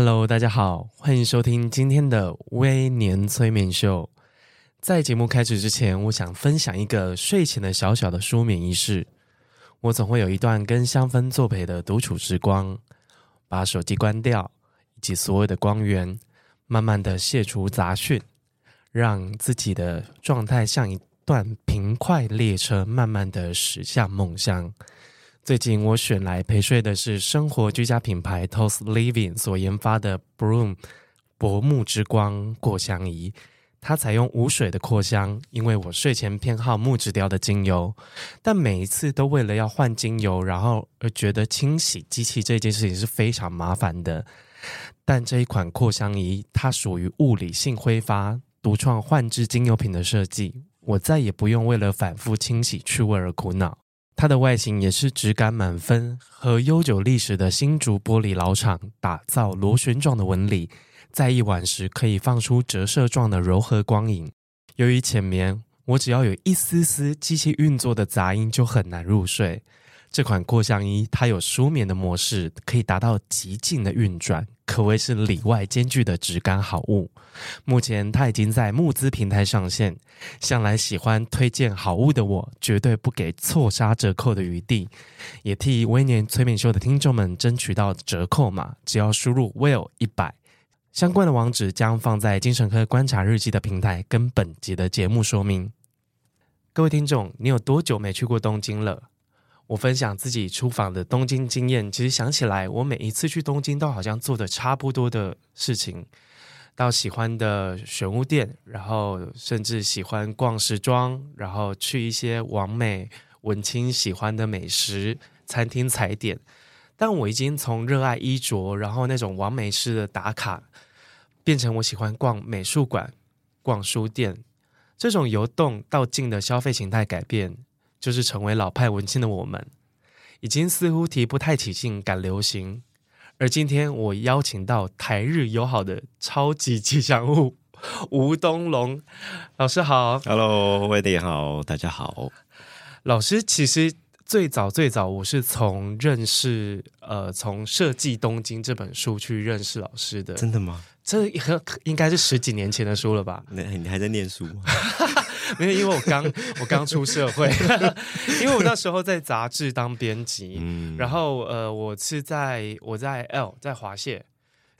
Hello，大家好，欢迎收听今天的微年催眠秀。在节目开始之前，我想分享一个睡前的小小的舒眠仪式。我总会有一段跟香氛作陪的独处时光，把手机关掉，以及所有的光源，慢慢的卸除杂讯，让自己的状态像一段平快列车，慢慢的驶向梦乡。最近我选来陪睡的是生活居家品牌 Toast Living 所研发的 Broom 薄暮之光扩香仪，它采用无水的扩香，因为我睡前偏好木质调的精油，但每一次都为了要换精油，然后而觉得清洗机器这件事情是非常麻烦的。但这一款扩香仪，它属于物理性挥发、独创换置精油品的设计，我再也不用为了反复清洗去味而苦恼。它的外形也是质感满分，和悠久历史的新竹玻璃老厂打造螺旋状的纹理，在一晚时可以放出折射状的柔和光影。由于浅眠，我只要有一丝丝机器运作的杂音就很难入睡。这款扩香衣它有舒眠的模式，可以达到极静的运转，可谓是里外兼具的质感好物。目前它已经在募资平台上线，向来喜欢推荐好物的我，绝对不给错杀折扣的余地，也替微年催眠秀的听众们争取到折扣码，只要输入 Will 一百，相关的网址将放在精神科观察日记的平台跟本集的节目说明。各位听众，你有多久没去过东京了？我分享自己出访的东京经验，其实想起来，我每一次去东京都好像做的差不多的事情，到喜欢的选物店，然后甚至喜欢逛时装，然后去一些网美文青喜欢的美食餐厅踩点。但我已经从热爱衣着，然后那种网美式的打卡，变成我喜欢逛美术馆、逛书店，这种由动到静的消费形态改变。就是成为老派文青的我们，已经似乎提不太起劲赶流行。而今天我邀请到台日友好的超级吉祥物 吴东龙老师好，Hello，威迪好，大家好。老师其实最早最早我是从认识呃从设计东京这本书去认识老师的，真的吗？这应该是十几年前的书了吧？那你还在念书？没有，因为我刚我刚出社会，因为我那时候在杂志当编辑，嗯、然后呃，我是在我在 L 在华谢，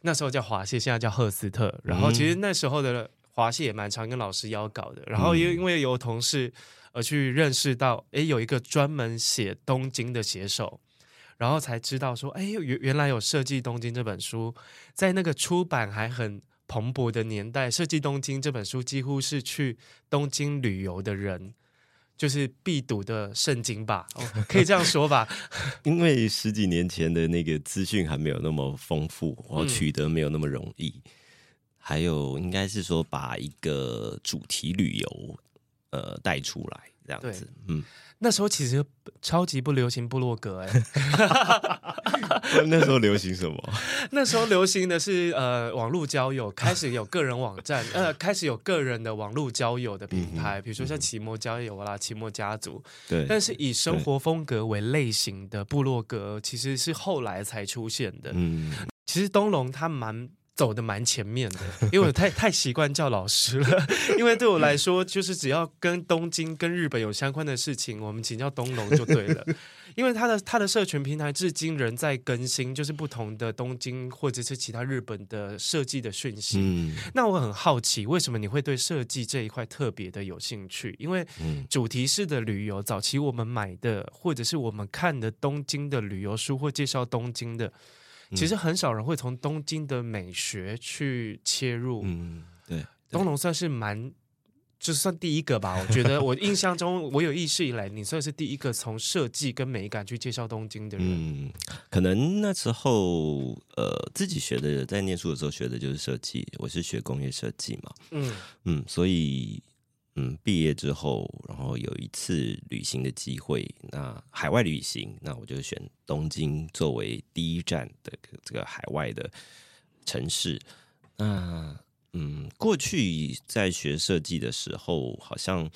那时候叫华谢，现在叫赫斯特。然后其实那时候的华谢也蛮常跟老师邀稿的。然后因因为有同事而去认识到，哎，有一个专门写东京的写手，然后才知道说，哎，原原来有设计东京这本书，在那个出版还很。蓬勃的年代，设计东京这本书几乎是去东京旅游的人就是必读的圣经吧，哦，可以这样说吧？因为十几年前的那个资讯还没有那么丰富，然后取得没有那么容易，嗯、还有应该是说把一个主题旅游呃带出来这样子，嗯。那时候其实超级不流行部落格哎，那时候流行什么？那时候流行的是呃网络交友，开始有个人网站，呃开始有个人的网络交友的平台，比如说像奇摩交友啦、奇摩家族，对。但是以生活风格为类型的部落格，其实是后来才出现的。嗯，其实东龙他蛮。走的蛮前面的，因为我太太习惯叫老师了。因为对我来说，就是只要跟东京、跟日本有相关的事情，我们请叫东龙就对了。因为他的他的社群平台至今仍在更新，就是不同的东京或者是其他日本的设计的讯息。嗯，那我很好奇，为什么你会对设计这一块特别的有兴趣？因为主题式的旅游，早期我们买的或者是我们看的东京的旅游书或介绍东京的。其实很少人会从东京的美学去切入。嗯，对，东龙算是蛮就算第一个吧。我觉得 我印象中，我有意识以来，你算是第一个从设计跟美感去介绍东京的人。嗯，可能那时候呃自己学的，在念书的时候学的就是设计，我是学工业设计嘛。嗯嗯，所以。嗯，毕业之后，然后有一次旅行的机会，那海外旅行，那我就选东京作为第一站的这个海外的城市。那嗯，过去在学设计的时候，好像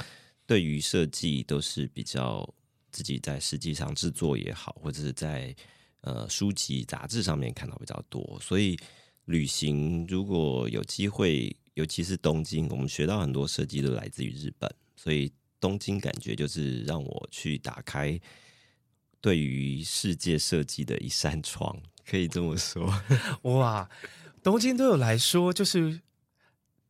对于设计都是比较自己在实际上制作也好，或者是在呃书籍杂志上面看到比较多，所以旅行如果有机会。尤其是东京，我们学到很多设计都来自于日本，所以东京感觉就是让我去打开对于世界设计的一扇窗，可以这么说。哇，东京对我来说就是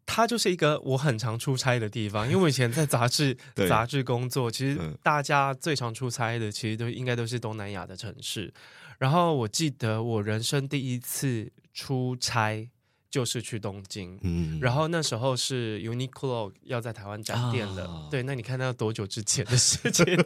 它就是一个我很常出差的地方，因为我以前在杂志 杂志工作，其实大家最常出差的其实都应该都是东南亚的城市。然后我记得我人生第一次出差。就是去东京，嗯，然后那时候是 Uniqlo 要在台湾展店了，哦、对，那你看那多久之前的事情？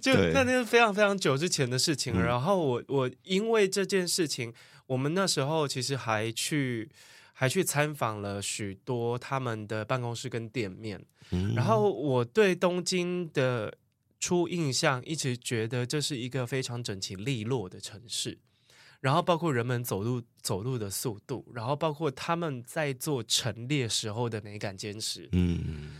就那那是非常非常久之前的事情。嗯、然后我我因为这件事情，我们那时候其实还去还去参访了许多他们的办公室跟店面，嗯、然后我对东京的初印象一直觉得这是一个非常整齐利落的城市。然后包括人们走路走路的速度，然后包括他们在做陈列时候的美感坚持，嗯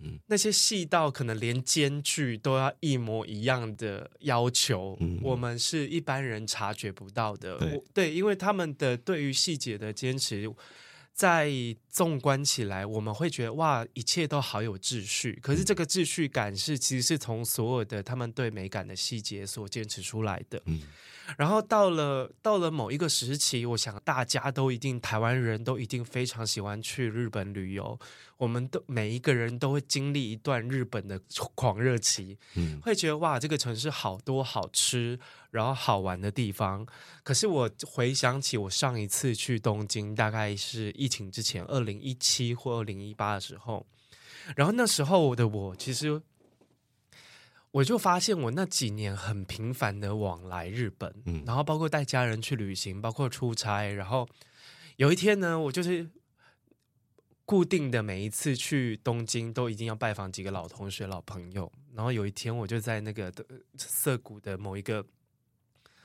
嗯，那些细到可能连间距都要一模一样的要求，嗯、我们是一般人察觉不到的。对，对，因为他们的对于细节的坚持，在纵观起来，我们会觉得哇，一切都好有秩序。可是这个秩序感是其实是从所有的他们对美感的细节所坚持出来的。嗯。然后到了到了某一个时期，我想大家都一定台湾人都一定非常喜欢去日本旅游，我们都每一个人都会经历一段日本的 狂热期，嗯，会觉得哇，这个城市好多好吃，然后好玩的地方。可是我回想起我上一次去东京，大概是疫情之前，二零一七或二零一八的时候，然后那时候的我其实。我就发现，我那几年很频繁的往来日本，嗯，然后包括带家人去旅行，包括出差，然后有一天呢，我就是固定的每一次去东京都一定要拜访几个老同学、老朋友。然后有一天，我就在那个涩谷的某一个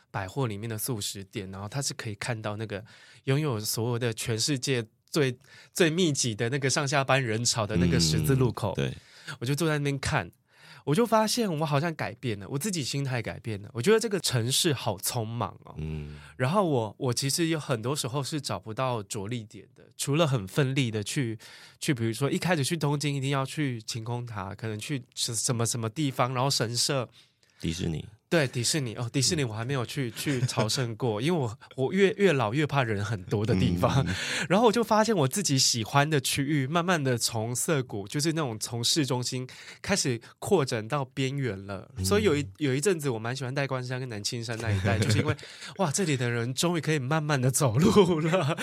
百货里面的素食店，然后他是可以看到那个拥有所有的全世界最最密集的那个上下班人潮的那个十字路口，嗯，对，我就坐在那边看。我就发现我好像改变了，我自己心态改变了。我觉得这个城市好匆忙哦，嗯，然后我我其实有很多时候是找不到着力点的，除了很奋力的去去，比如说一开始去东京一定要去晴空塔，可能去什么什么地方，然后神社、迪士尼。对迪士尼哦，迪士尼我还没有去 去朝圣过，因为我我越越老越怕人很多的地方，嗯、然后我就发现我自己喜欢的区域，慢慢的从涩谷，就是那种从市中心开始扩展到边缘了。嗯、所以有一有一阵子我蛮喜欢代官山跟南青山那一带，就是因为 哇，这里的人终于可以慢慢的走路了。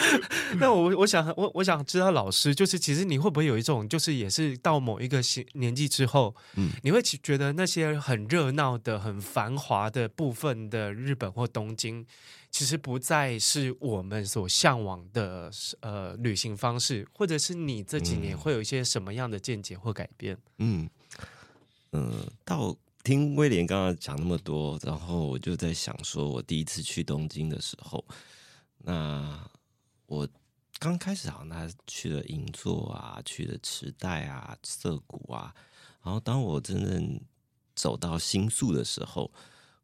那我我想我我想知道老师，就是其实你会不会有一种，就是也是到某一个年纪之后，嗯，你会觉得那些很热闹的、很繁。华的部分的日本或东京，其实不再是我们所向往的呃旅行方式，或者是你这几年会有一些什么样的见解或改变？嗯嗯、到听威廉刚刚讲那么多，然后我就在想，说我第一次去东京的时候，那我刚开始好像他去了银座啊，去了池袋啊，涩谷啊，然后当我真正走到新宿的时候。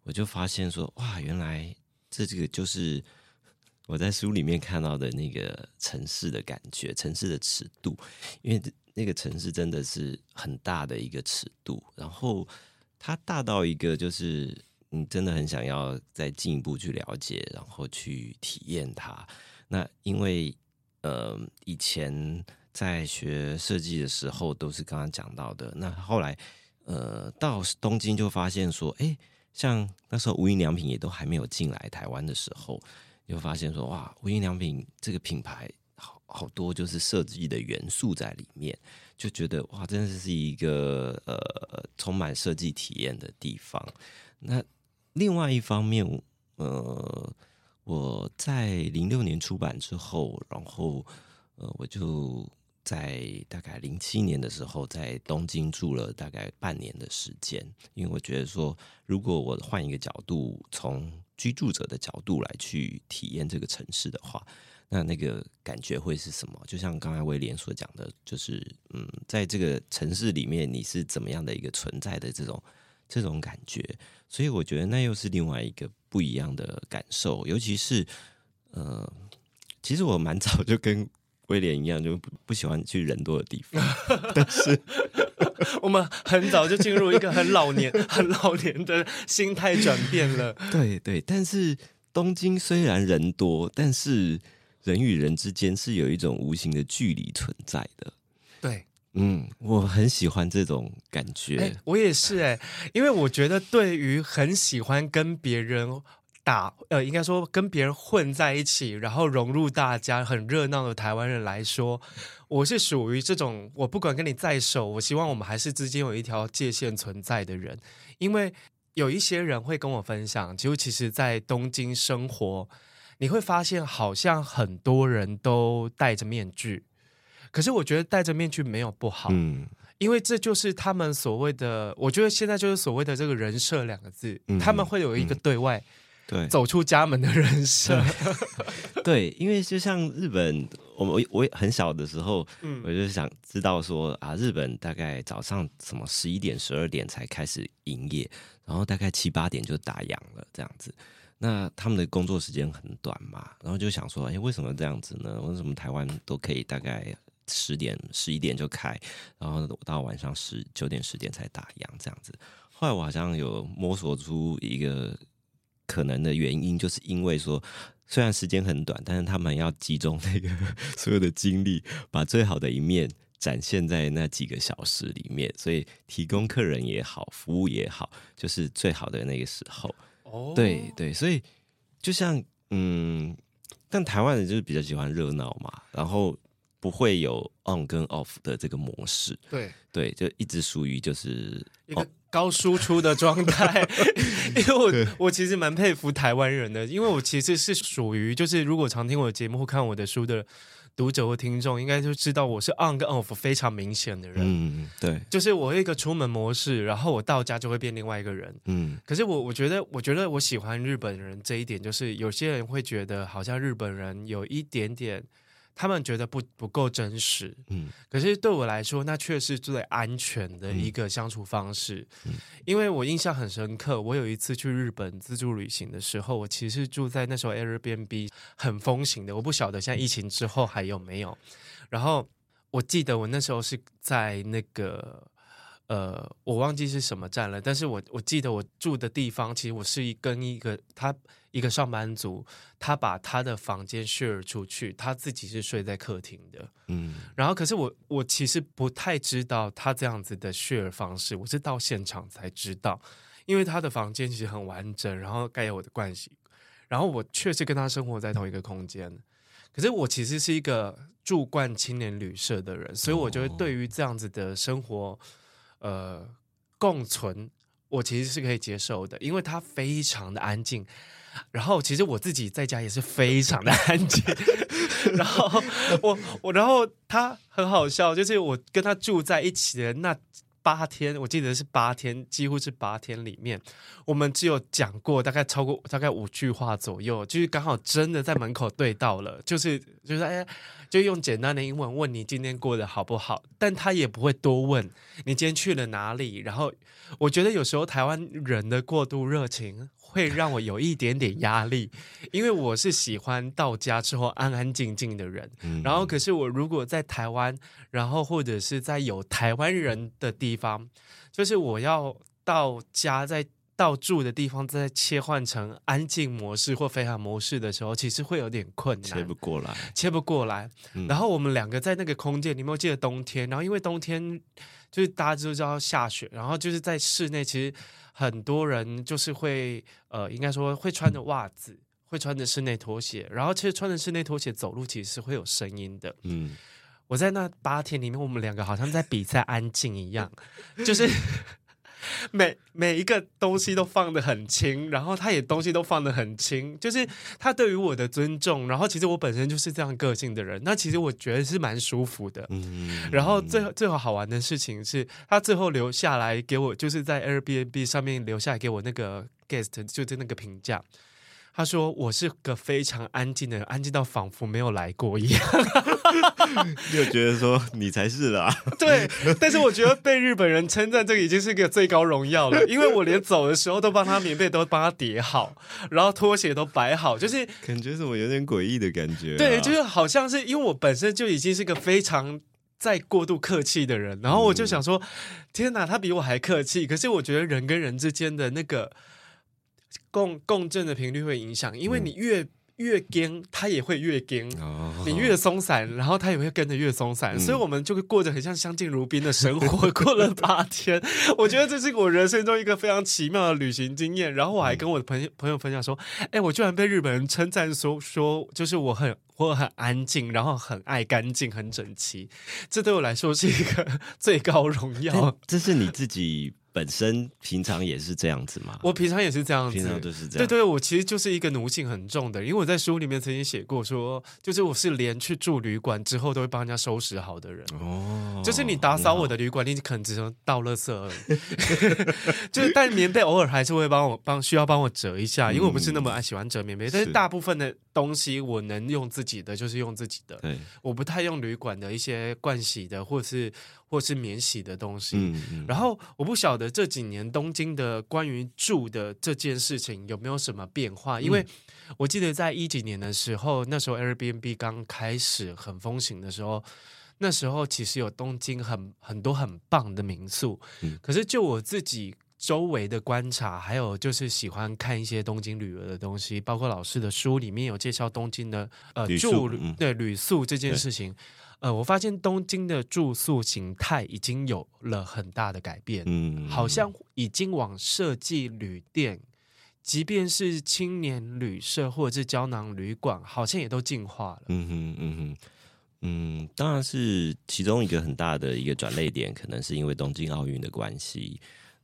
我就发现说，哇，原来这这个就是我在书里面看到的那个城市的感觉，城市的尺度，因为那个城市真的是很大的一个尺度，然后它大到一个就是你真的很想要再进一步去了解，然后去体验它。那因为呃，以前在学设计的时候都是刚刚讲到的，那后来呃到东京就发现说，哎。像那时候无印良品也都还没有进来台湾的时候，就发现说哇，无印良品这个品牌好好多就是设计的元素在里面，就觉得哇，真的是一个呃充满设计体验的地方。那另外一方面，呃，我在零六年出版之后，然后呃，我就在大概零七年的时候在东京住了大概半年的时间，因为我觉得说，如果我换一个角度，从居住者的角度来去体验这个城市的话。那那个感觉会是什么？就像刚才威廉所讲的，就是嗯，在这个城市里面，你是怎么样的一个存在的这种这种感觉？所以我觉得那又是另外一个不一样的感受。尤其是呃，其实我蛮早就跟威廉一样，就不不喜欢去人多的地方。但是我们很早就进入一个很老年、很老年的心态转变了。对对，但是东京虽然人多，但是。人与人之间是有一种无形的距离存在的，对，嗯，我很喜欢这种感觉。欸、我也是哎、欸，因为我觉得对于很喜欢跟别人打，呃，应该说跟别人混在一起，然后融入大家，很热闹的台湾人来说，我是属于这种，我不管跟你在手，我希望我们还是之间有一条界限存在的人。因为有一些人会跟我分享，就其实，在东京生活。你会发现，好像很多人都戴着面具，可是我觉得戴着面具没有不好，嗯，因为这就是他们所谓的，我觉得现在就是所谓的这个人设两个字，嗯、他们会有一个对外对走出家门的人生，对，对，因为就像日本，我我我很小的时候，嗯，我就想知道说啊，日本大概早上什么十一点、十二点才开始营业，然后大概七八点就打烊了，这样子。那他们的工作时间很短嘛，然后就想说，哎，为什么这样子呢？为什么台湾都可以大概十点、十一点就开，然后到晚上十九点、十点才打烊这样子？后来我好像有摸索出一个可能的原因，就是因为说，虽然时间很短，但是他们要集中那个 所有的精力，把最好的一面展现在那几个小时里面，所以提供客人也好，服务也好，就是最好的那个时候。哦，对对，所以就像嗯，但台湾人就是比较喜欢热闹嘛，然后不会有 on 跟 off 的这个模式，对对，就一直属于就是一个高输出的状态。因为我我其实蛮佩服台湾人的，因为我其实是属于就是如果常听我的节目或看我的书的。读者或听众应该就知道我是 on 跟 off 非常明显的人，嗯，对，就是我一个出门模式，然后我到家就会变另外一个人，嗯，可是我我觉得，我觉得我喜欢日本人这一点，就是有些人会觉得好像日本人有一点点。他们觉得不不够真实，嗯，可是对我来说，那却是最安全的一个相处方式。嗯，因为我印象很深刻，我有一次去日本自助旅行的时候，我其实住在那时候 Airbnb 很风行的，我不晓得现在疫情之后还有没有。然后我记得我那时候是在那个呃，我忘记是什么站了，但是我我记得我住的地方，其实我是跟一个他。一个上班族，他把他的房间 share 出去，他自己是睡在客厅的。嗯，然后可是我我其实不太知道他这样子的 share 方式，我是到现场才知道，因为他的房间其实很完整，然后盖有我的关系，然后我确实跟他生活在同一个空间。可是我其实是一个住惯青年旅社的人，所以我觉得对于这样子的生活，呃，共存，我其实是可以接受的，因为他非常的安静。然后其实我自己在家也是非常的安静，然后我我然后他很好笑，就是我跟他住在一起的那八天，我记得是八天，几乎是八天里面，我们只有讲过大概超过大概五句话左右，就是刚好真的在门口对到了，就是就是哎，就用简单的英文问你今天过得好不好，但他也不会多问你今天去了哪里，然后我觉得有时候台湾人的过度热情。会让我有一点点压力，因为我是喜欢到家之后安安静静的人。嗯、然后，可是我如果在台湾，然后或者是在有台湾人的地方，就是我要到家再到住的地方再切换成安静模式或飞行模式的时候，其实会有点困难，切不过来，切不过来。嗯、然后我们两个在那个空间，你有没有记得冬天？然后因为冬天就是大家都知道下雪，然后就是在室内，其实。很多人就是会，呃，应该说会穿着袜子，会穿着室内拖鞋，然后其实穿着室内拖鞋走路其实是会有声音的。嗯，我在那八天里面，我们两个好像在比赛安静一样，就是。每每一个东西都放得很轻，然后他也东西都放得很轻，就是他对于我的尊重。然后其实我本身就是这样个性的人，那其实我觉得是蛮舒服的。嗯，然后最后最后好玩的事情是他最后留下来给我，就是在 Airbnb 上面留下来给我那个 guest，就是那个评价。他说我是个非常安静的人，安静到仿佛没有来过一样。又觉得说你才是啦？对，但是我觉得被日本人称赞这个已经是个最高荣耀了，因为我连走的时候都帮他棉被都帮他叠好，然后拖鞋都摆好，就是感觉是我有点诡异的感觉啊。对，就是好像是因为我本身就已经是个非常在过度客气的人，然后我就想说，天哪，他比我还客气。可是我觉得人跟人之间的那个。共共振的频率会影响，因为你越、嗯、越跟，它也会越跟；哦、你越松散，然后它也会跟着越松散。嗯、所以，我们就会过着很像相敬如宾的生活。过了八天，我觉得这是我人生中一个非常奇妙的旅行经验。然后，我还跟我的朋友朋友分享说：“哎，我居然被日本人称赞说说，就是我很我很安静，然后很爱干净，很整齐。这对我来说是一个 最高荣耀。”这是你自己。本身平常也是这样子嘛？我平常也是这样子，平常都是这样。对对，我其实就是一个奴性很重的，因为我在书里面曾经写过说，说就是我是连去住旅馆之后都会帮人家收拾好的人。哦，就是你打扫我的旅馆，你可能只能倒垃圾而已。就是，但棉被偶尔还是会帮我帮需要帮我折一下，因为我不是那么爱喜欢折棉被。嗯、但是大部分的东西我能用自己的，就是用自己的。我不太用旅馆的一些盥洗的，或是。或是免洗的东西，嗯嗯、然后我不晓得这几年东京的关于住的这件事情有没有什么变化，嗯、因为我记得在一几年的时候，那时候 Airbnb 刚开始很风行的时候，那时候其实有东京很很多很棒的民宿，嗯、可是就我自己周围的观察，还有就是喜欢看一些东京旅游的东西，包括老师的书里面有介绍东京的呃旅住、嗯、对旅宿这件事情。呃，我发现东京的住宿形态已经有了很大的改变，嗯，好像已经往设计旅店，即便是青年旅社或者是胶囊旅馆，好像也都进化了。嗯哼，嗯哼，嗯，当然是其中一个很大的一个转类点，可能是因为东京奥运的关系。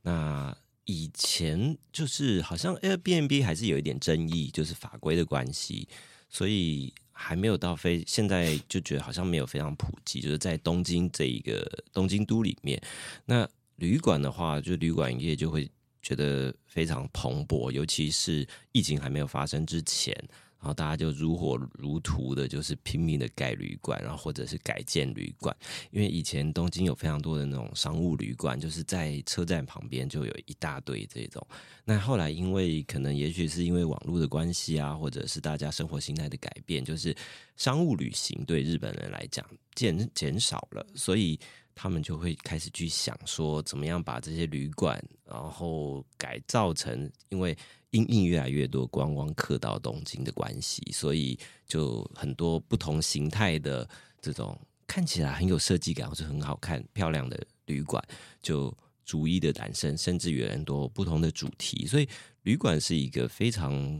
那以前就是好像 Airbnb 还是有一点争议，就是法规的关系，所以。还没有到非，现在就觉得好像没有非常普及，就是在东京这一个东京都里面，那旅馆的话，就旅馆业就会觉得非常蓬勃，尤其是疫情还没有发生之前。然后大家就如火如荼的，就是拼命的盖旅馆，然后或者是改建旅馆。因为以前东京有非常多的那种商务旅馆，就是在车站旁边就有一大堆这种。那后来因为可能也许是因为网络的关系啊，或者是大家生活形态的改变，就是商务旅行对日本人来讲减减少了，所以他们就会开始去想说，怎么样把这些旅馆然后改造成，因为。因应越来越多观光客到东京的关系，所以就很多不同形态的这种看起来很有设计感或者很好看、漂亮的旅馆就逐一的诞生，甚至有很多不同的主题。所以旅馆是一个非常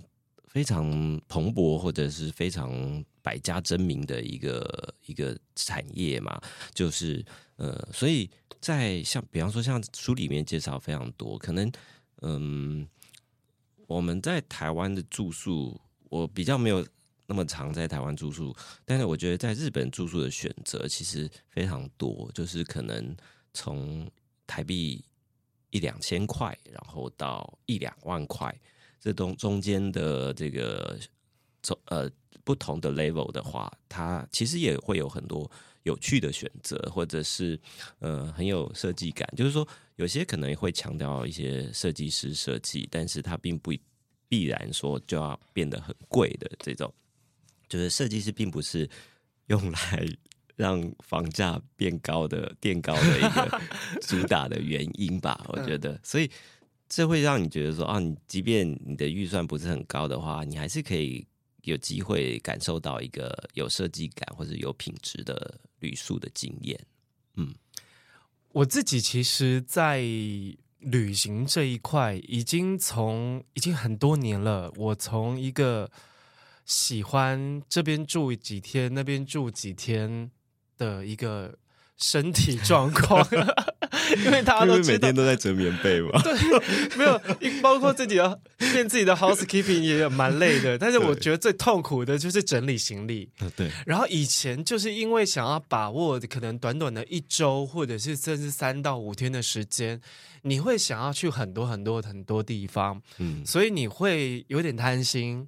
非常蓬勃或者是非常百家争鸣的一个一个产业嘛。就是呃，所以在像比方说像书里面介绍非常多，可能嗯。我们在台湾的住宿，我比较没有那么常在台湾住宿，但是我觉得在日本住宿的选择其实非常多，就是可能从台币一两千块，然后到一两万块，这中中间的这个中呃不同的 level 的话，它其实也会有很多有趣的选择，或者是呃很有设计感，就是说。有些可能会强调一些设计师设计，但是它并不必然说就要变得很贵的这种，就是设计师并不是用来让房价变高的垫高的一个 主打的原因吧？我觉得，所以这会让你觉得说啊，你即便你的预算不是很高的话，你还是可以有机会感受到一个有设计感或者有品质的旅宿的经验，嗯。我自己其实，在旅行这一块，已经从已经很多年了。我从一个喜欢这边住几天，那边住几天的一个身体状况，因为大家都每天都在折棉被嘛。对，没有，包括自己的练自己的 housekeeping 也有蛮累的。但是我觉得最痛苦的就是整理行李。对。然后以前就是因为想要把握可能短短的一周，或者是甚至三到五天的时间，你会想要去很多很多很多地方，嗯，所以你会有点贪心。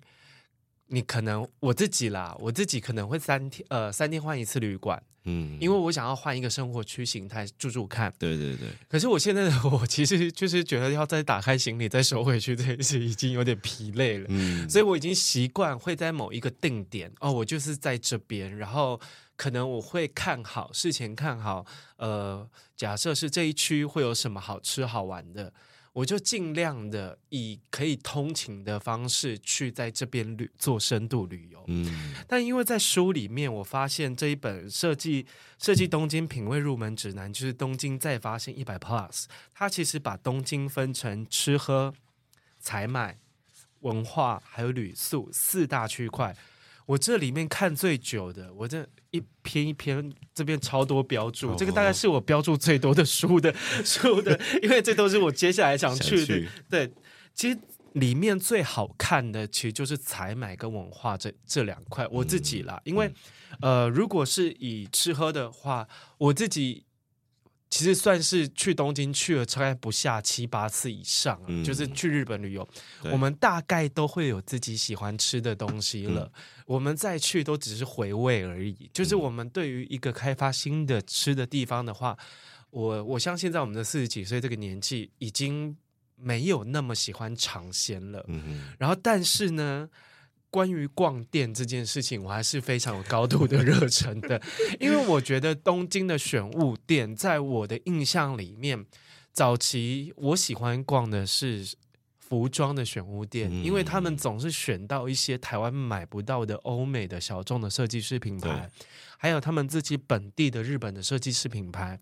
你可能我自己啦，我自己可能会三天呃三天换一次旅馆，嗯，因为我想要换一个生活区形态住住看。对对对。可是我现在的 我其实就是觉得要再打开行李再收回去这件事已经有点疲累了，嗯，所以我已经习惯会在某一个定点哦，我就是在这边，然后可能我会看好事前看好，呃，假设是这一区会有什么好吃好玩的。我就尽量的以可以通勤的方式去在这边旅做深度旅游。嗯，但因为在书里面，我发现这一本设计设计东京品味入门指南，就是东京再发现一百 Plus，它其实把东京分成吃喝、采买、文化还有旅宿四大区块。我这里面看最久的，我这一篇一篇这边超多标注，这个大概是我标注最多的书的 书的，因为这都是我接下来想去的。去对，其实里面最好看的其实就是采买跟文化这这两块，我自己啦，因为呃，如果是以吃喝的话，我自己。其实算是去东京去了大概不下七八次以上，嗯，就是去日本旅游，我们大概都会有自己喜欢吃的东西了。嗯，我们再去都只是回味而已。就是我们对于一个开发新的吃的地方的话，我我相信在我们的四十几岁这个年纪，已经没有那么喜欢尝鲜了。嗯，然后但是呢，关于逛店这件事情，我还是非常有高度的热忱的，因为我觉得东京的选物店，在我的印象里面，早期我喜欢逛的是服装的选物店，因为他们总是选到一些台湾买不到的欧美的小众的设计师品牌，还有他们自己本地的日本的设计师品牌，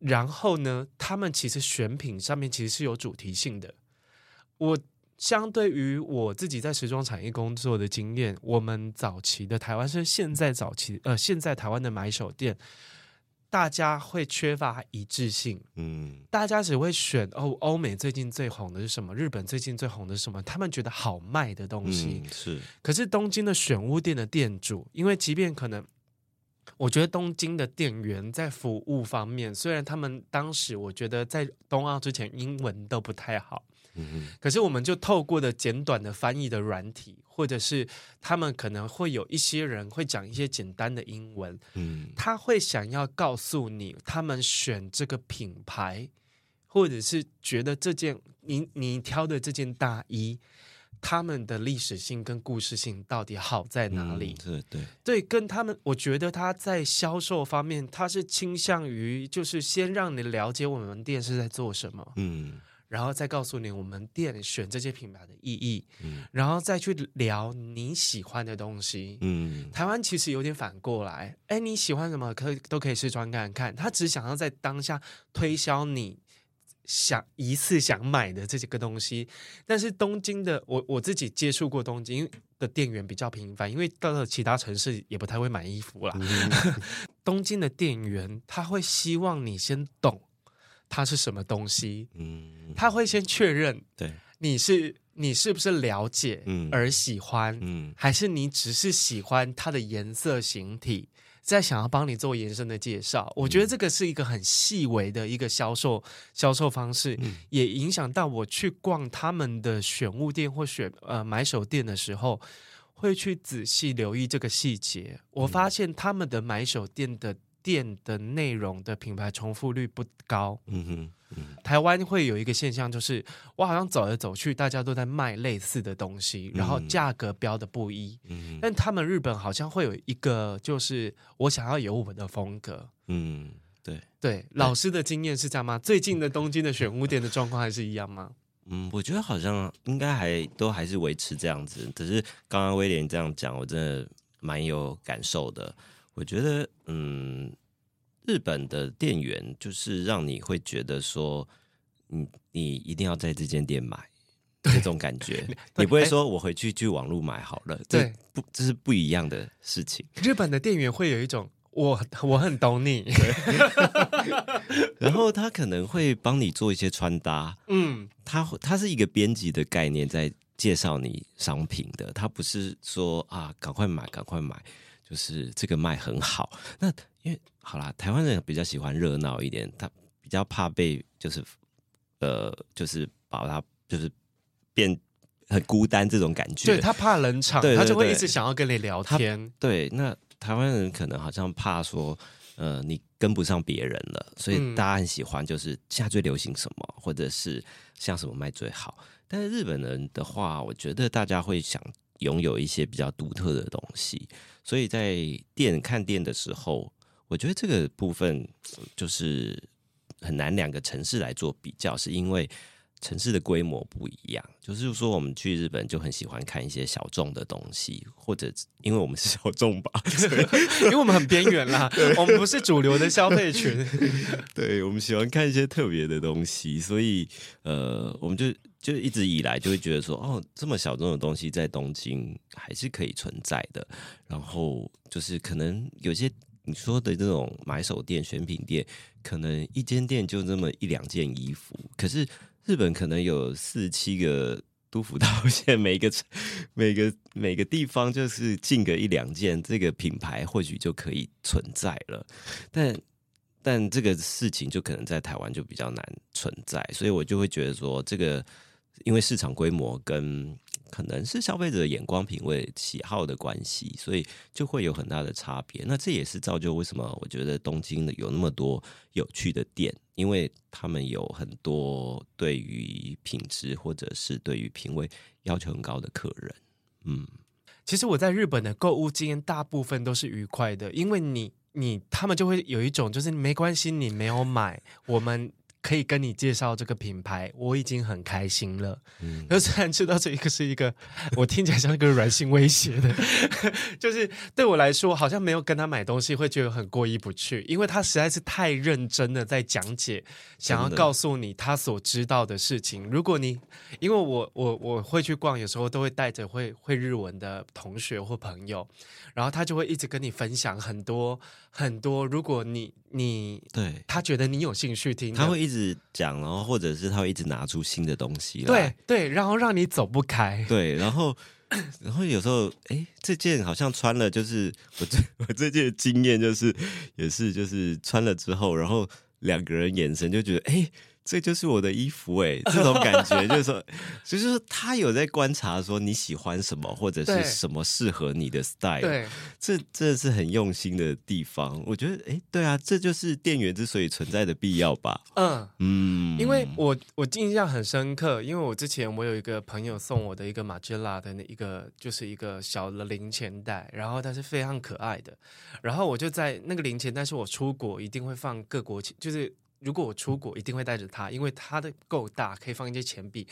然后呢，他们其实选品上面其实是有主题性的，我。相对于我自己在时装产业工作的经验，我们早期的台湾是现在早期呃，现在台湾的买手店，大家会缺乏一致性，嗯，大家只会选哦欧美最近最红的是什么，日本最近最红的是什么，他们觉得好卖的东西，嗯，是。可是东京的选物店的店主，因为即便可能，我觉得东京的店员在服务方面，虽然他们当时我觉得在冬奥之前英文都不太好。嗯，可是我们就透过的简短的翻译的软体，或者是他们可能会有一些人会讲一些简单的英文，嗯，他会想要告诉你，他们选这个品牌，或者是觉得这件你你挑的这件大衣，他们的历史性跟故事性到底好在哪里？对、嗯、对对，跟他们，我觉得他在销售方面，他是倾向于就是先让你了解我们店是在做什么，嗯。然后再告诉你我们店选这些品牌的意义，嗯，然后再去聊你喜欢的东西，嗯，台湾其实有点反过来，哎，你喜欢什么可以都可以试穿看看，他只想要在当下推销你想一次想买的这几个东西，但是东京的我我自己接触过东京的店员比较频繁，因为到了其他城市也不太会买衣服啦，嗯、东京的店员他会希望你先懂。它是什么东西？嗯，他会先确认，对，你是你是不是了解，嗯，而喜欢，嗯，还是你只是喜欢它的颜色形体，在想要帮你做延伸的介绍？我觉得这个是一个很细微的一个销售销售方式，嗯，也影响到我去逛他们的选物店或选呃买手店的时候，会去仔细留意这个细节。我发现他们的买手店的。店的内容的品牌重复率不高。嗯哼，嗯，台湾会有一个现象，就是我好像走来走去，大家都在卖类似的东西，然后价格标的不一。嗯，但他们日本好像会有一个，就是我想要有我的风格。嗯，对对，老师的经验是这样吗？最近的东京的选物店的状况还是一样吗？嗯，我觉得好像应该还都还是维持这样子。只是刚刚威廉这样讲，我真的蛮有感受的。我觉得，嗯，日本的店员就是让你会觉得说，你你一定要在这间店买，这种感觉。你不会说我回去去网络买好了，对，这不这是不一样的事情。日本的店员会有一种我我很懂你，然后他可能会帮你做一些穿搭。嗯，他他是一个编辑的概念在介绍你商品的，他不是说啊赶快买赶快买，就是这个卖很好。那因为好啦，台湾人比较喜欢热闹一点，他比较怕被就是呃，就是把他就是变很孤单这种感觉。对，他怕冷场，他就会一直想要跟你聊天。对，那台湾人可能好像怕说，呃，你跟不上别人了，所以大家很喜欢就是现在最流行什么，嗯、或者是像什么卖最好。但是日本人的话，我觉得大家会想拥有一些比较独特的东西，所以在店看店的时候。我觉得这个部分就是很难两个城市来做比较，是因为城市的规模不一样。就是说，我们去日本就很喜欢看一些小众的东西，或者因为我们是小众吧，因为我们很边缘啦，我们不是主流的消费群。对，我们喜欢看一些特别的东西，所以呃，我们就就一直以来就会觉得说，哦，这么小众的东西在东京还是可以存在的。然后就是可能有些。你说的这种买手店、选品店，可能一间店就那么一两件衣服，可是日本可能有四七个都府道县，每个每个每个地方就是进个一两件，这个品牌或许就可以存在了。但但这个事情就可能在台湾就比较难存在，所以我就会觉得说，这个因为市场规模跟。可能是消费者的眼光、品味、喜好的关系，所以就会有很大的差别。那这也是造就为什么我觉得东京的有那么多有趣的店，因为他们有很多对于品质或者是对于品味要求很高的客人。嗯，其实我在日本的购物经验大部分都是愉快的，因为你你他们就会有一种就是没关系，你没有买我们。可以跟你介绍这个品牌，我已经很开心了。嗯，那虽然知道这一个是一个，我听起来像一个软性威胁的，就是对我来说，好像没有跟他买东西会觉得很过意不去，因为他实在是太认真的在讲解，想要告诉你他所知道的事情。如果你，因为我我我会去逛，有时候都会带着会会日文的同学或朋友，然后他就会一直跟你分享很多很多。如果你你对他觉得你有兴趣听，他会一直。讲，然后或者是他会一直拿出新的东西来，对对，然后让你走不开，对，然后 然后有时候，哎，这件好像穿了，就是我最 我这件的经验就是，也是就是穿了之后，然后两个人眼神就觉得，哎。这就是我的衣服哎，这种感觉就是说，就是说他有在观察说你喜欢什么，或者是什么适合你的 style。对，这这是很用心的地方。我觉得，哎，对啊，这就是店员之所以存在的必要吧。嗯嗯，因为我我印象很深刻，因为我之前我有一个朋友送我的一个马吉拉的那一个，就是一个小的零钱袋，然后它是非常可爱的，然后我就在那个零钱袋是我出国一定会放各国钱，就是。如果我出国，一定会带着它，因为它的够大，可以放一些钱币。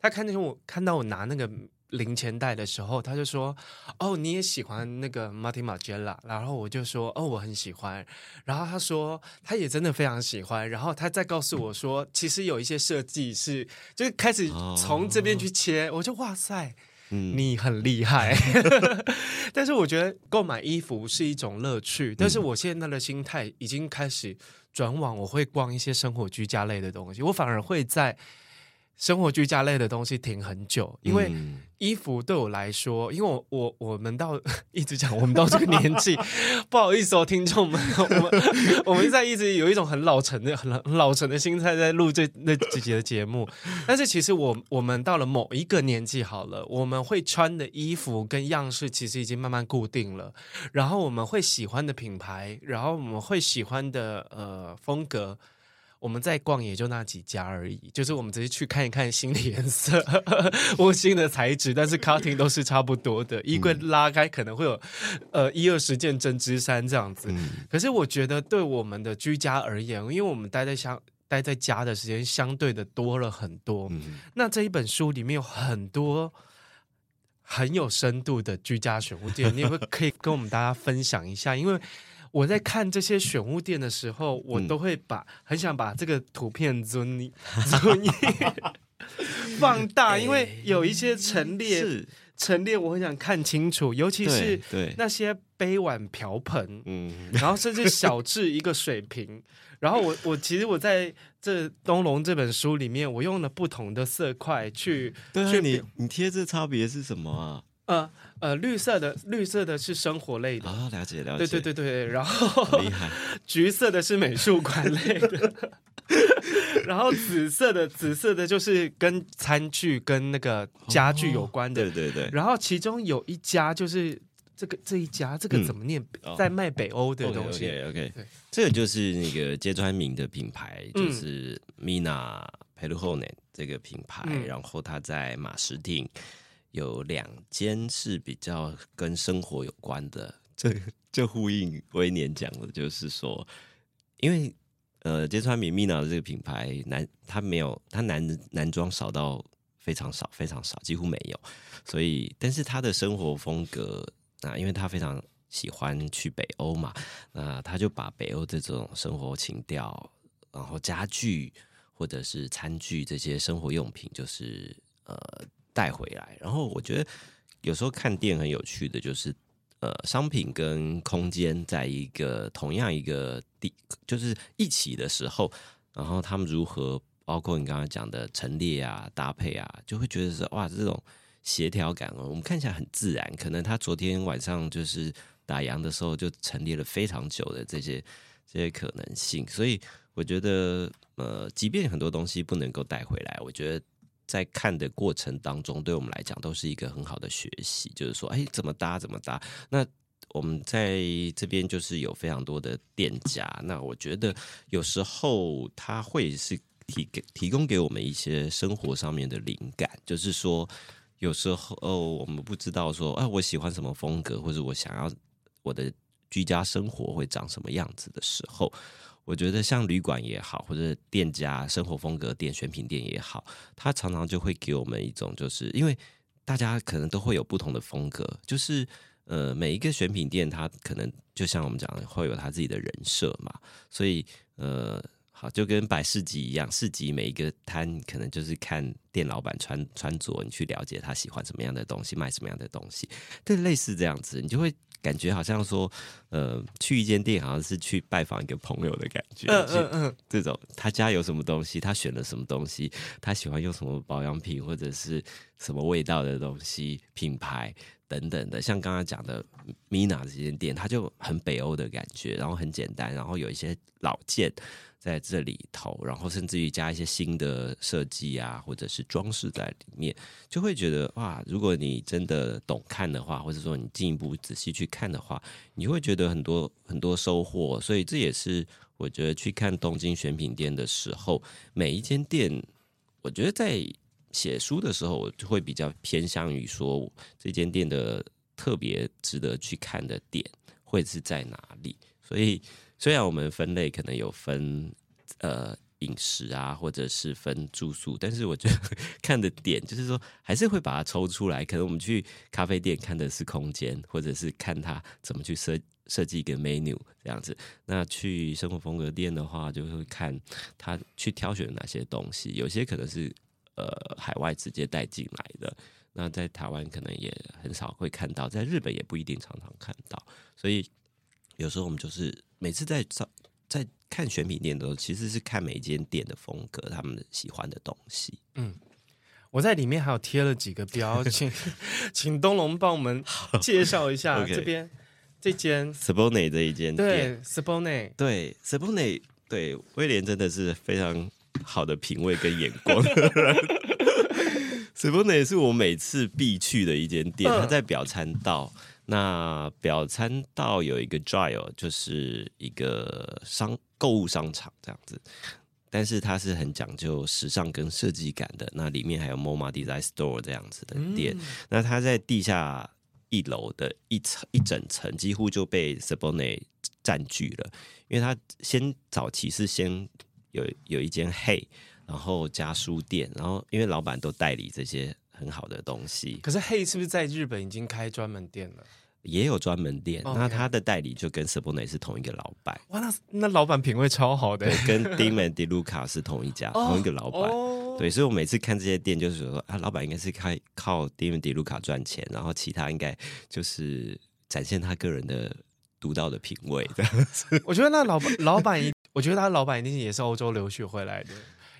他看见我看到我拿那个零钱袋的时候，他就说：“哦，你也喜欢那个 Martin Margiela？” 然后我就说：“哦，我很喜欢。”然后他说：“他也真的非常喜欢。”然后他再告诉我说：“其实有一些设计是，就是开始从这边去切。哦”我就哇塞，嗯、你很厉害。但是我觉得购买衣服是一种乐趣，但是我现在的心态已经开始。转往我会逛一些生活居家类的东西，我反而会在生活居家类的东西停很久，因为衣服对我来说，因为我我我们到 一直讲我们到这个年纪，不好意思哦，听众们，我们我们在一直有一种很老成的、很老成的心态在录这那几集的节目，但是其实我我们到了某一个年纪好了，我们会穿的衣服跟样式其实已经慢慢固定了，然后我们会喜欢的品牌，然后我们会喜欢的呃风格。我们在逛也就那几家而已，就是我们只是去看一看新的颜色 或新的材质，但是 cutting 都是差不多的。衣柜拉开可能会有呃一二十件针织衫这样子，嗯、可是我觉得对我们的居家而言，因为我们待在相待在家的时间相对的多了很多。嗯、那这一本书里面有很多很有深度的居家选物店，你也会可以跟我们大家分享一下，因为。我在看这些选物店的时候，我都会把、嗯、很想把这个图片存存 放大，因为有一些陈列是陈列，我很想看清楚，尤其是那些杯碗瓢盆，嗯，然后甚至小至一个水瓶。然后我我其实我在这东龙这本书里面，我用了不同的色块去，对啊，去你你贴这差别是什么啊？呃呃，绿色的绿色的是生活类的，哦，了解了解，对对对对，然后厉害，橘色的是美术馆类的，然后紫色的紫色的就是跟餐具跟那个家具有关的，哦、对对对，然后其中有一家就是。这个这一家这个怎么念？嗯、在卖北欧的东西。OK OK，, okay. 这个就是那个揭川明的品牌，就是 Mina p e l u h o n e n 这个品牌。嗯、然后它在马石町有两间是比较跟生活有关的。这这呼应威廉讲的，就是说，因为呃，揭川明 Mina 的这个品牌男，他没有他男男装少到非常少，非常少，几乎没有。所以，但是他的生活风格。那因为他非常喜欢去北欧嘛，那他就把北欧这种生活情调，然后家具或者是餐具这些生活用品，就是呃带回来。然后我觉得有时候看店很有趣的就是，呃，商品跟空间在一个同样一个地，就是一起的时候，然后他们如何，包括你刚刚讲的陈列啊、搭配啊，就会觉得是哇这种。协调感哦，我们看起来很自然。可能他昨天晚上就是打烊的时候就陈列了非常久的这些这些可能性，所以我觉得呃，即便很多东西不能够带回来，我觉得在看的过程当中，对我们来讲都是一个很好的学习。就是说，哎，怎么搭怎么搭。那我们在这边就是有非常多的店家，那我觉得有时候他会是提给提供给我们一些生活上面的灵感，就是说。有时候哦，我们不知道说，哎，我喜欢什么风格，或者我想要我的居家生活会长什么样子的时候，我觉得像旅馆也好，或者店家生活风格店、选品店也好，它常常就会给我们一种，就是因为大家可能都会有不同的风格，就是呃，每一个选品店它可能就像我们讲的，会有它自己的人设嘛，所以呃。好，就跟摆市集一样，市集每一个摊可能就是看店老板穿穿着，你去了解他喜欢什么样的东西，卖什么样的东西，对，类似这样子，你就会感觉好像说，呃，去一间店好像是去拜访一个朋友的感觉。嗯嗯嗯，这种他家有什么东西，他选了什么东西，他喜欢用什么保养品或者是什么味道的东西，品牌等等的，像刚刚讲的 Mina 这间店，它就很北欧的感觉，然后很简单，然后有一些老件。在这里头，然后甚至于加一些新的设计啊，或者是装饰在里面，就会觉得哇！如果你真的懂看的话，或者说你进一步仔细去看的话，你会觉得很多很多收获。所以这也是我觉得去看东京选品店的时候，每一间店，我觉得在写书的时候，我就会比较偏向于说这间店的特别值得去看的点会是在哪里。所以。虽然我们分类可能有分呃饮食啊，或者是分住宿，但是我觉得 看的点就是说，还是会把它抽出来。可能我们去咖啡店看的是空间，或者是看它怎么去设设计一个 menu 这样子。那去生活风格店的话，就会看他去挑选哪些东西。有些可能是呃海外直接带进来的，那在台湾可能也很少会看到，在日本也不一定常常看到。所以有时候我们就是。每次在找在看选品店的时候，其实是看每一间店的风格，他们喜欢的东西。嗯，我在里面还有贴了几个标，请请东龙帮我们介绍一下.这边这间 Siboney 这一间店。对 Siboney 对 Siboney 对威廉真的是非常好的品味跟眼光。Siboney 是我每次必去的一间店，它、嗯、在表参道。那表参道有一个 Giant，就是一个商购物商场这样子，但是它是很讲究时尚跟设计感的。那里面还有 MoMA Design Store 这样子的店。嗯、那它在地下一楼的一层一整层，几乎就被 Siboney 占据了，因为它先早期是先有有一间 Hey，然后加书店，然后因为老板都代理这些。很好的东西，可是 Hey 是不是在日本已经开专门店了？也有专门店。Okay 那他的代理就跟 Sabone 是同一个老板。哇，那那老板品味超好的，跟 Dime De Luca 是同一家，哦、同一个老板。哦、对，所以我每次看这些店，就是说啊，老板应该是开靠 Dime De Luca 赚钱，然后其他应该就是展现他个人的独到的品味。这样子我觉得那老板老板一，我觉得他老板一定也是欧洲留学回来的。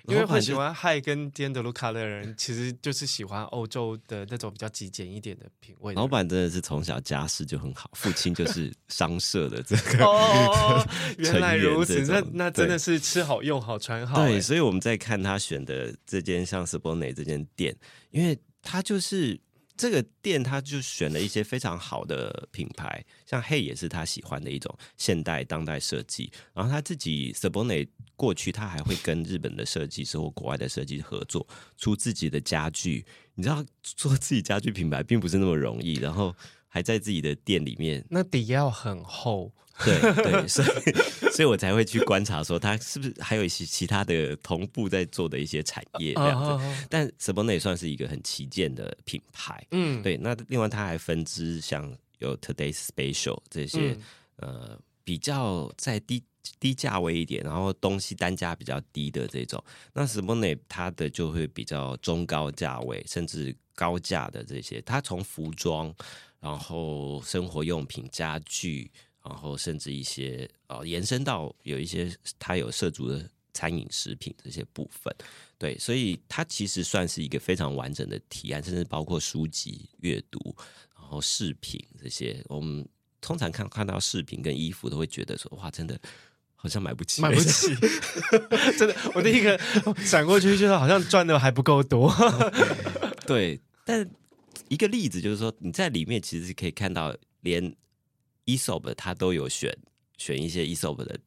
因为会喜欢 High 跟 De Luca 的人，其实就是喜欢欧洲的那种比较极简一点的品味的。老板真的是从小家世就很好，父亲就是商社的这个哦，原来如此，那那真的是吃好用好穿好。对，所以我们在看他选的这间像 Sabone 这间店，因为他就是这个店，他就选了一些非常好的品牌，像 Hey 也是他喜欢的一种现代当代设计，然后他自己 Sabone。过去他还会跟日本的设计师或国外的设计师合作，出自己的家具。你知道做自己家具品牌并不是那么容易，然后还在自己的店里面，那底要很厚。对对，所以所以我才会去观察说它是不是还有一些其他的同步在做的一些产业这样子。Uh, uh, uh, uh. 但也算是一个很旗舰的品牌。嗯，对。那另外它还分支像有 Today's Special 这些，嗯、呃，比较在低。低价位一点，然后东西单价比较低的这种，那 Sabone 它的就会比较中高价位，甚至高价的这些。它从服装，然后生活用品、家具，然后甚至一些呃延伸到有一些它有涉足的餐饮食品这些部分。对，所以它其实算是一个非常完整的提案，甚至包括书籍阅读，然后饰品这些。我们通常看看到饰品跟衣服，都会觉得说哇，真的。好像买不起，买不起，真的。我第一个闪过去，就是好像赚的还不够多。对，但一个例子就是说，你在里面其实是可以看到，连 Aesop 它都有选选一些 Aesop 的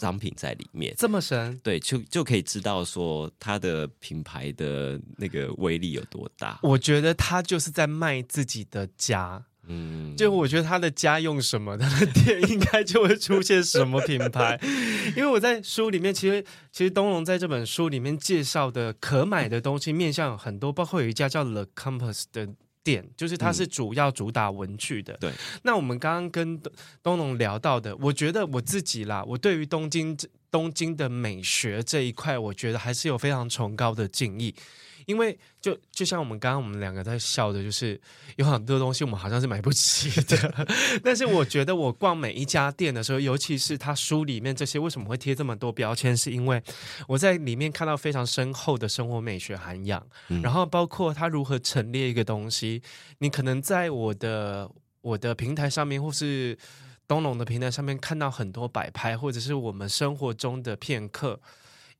商品在里面，哦、这么神。对，就就可以知道说它的品牌的那个威力有多大。我觉得他就是在卖自己的家。嗯，就我觉得他的家用什么，他的店应该就会出现什么品牌。因为我在书里面，其实其实东龙在这本书里面介绍的可买的东西面向很多，包括有一家叫 The Compass 的店，就是它是主要主打文具的。对，那我们刚刚跟东龙聊到的，我觉得我自己啦，我对于东京东京的美学这一块，我觉得还是有非常崇高的敬意。因为就就像我们刚刚我们两个在笑的，就是有很多东西我们好像是买不起的。但是我觉得我逛每一家店的时候，尤其是他书里面这些为什么会贴这么多标签，是因为我在里面看到非常深厚的生活美学涵养。嗯、然后包括他如何陈列一个东西，你可能在我的我的平台上面，或是东龙的平台上面看到很多摆拍，或者是我们生活中的片刻。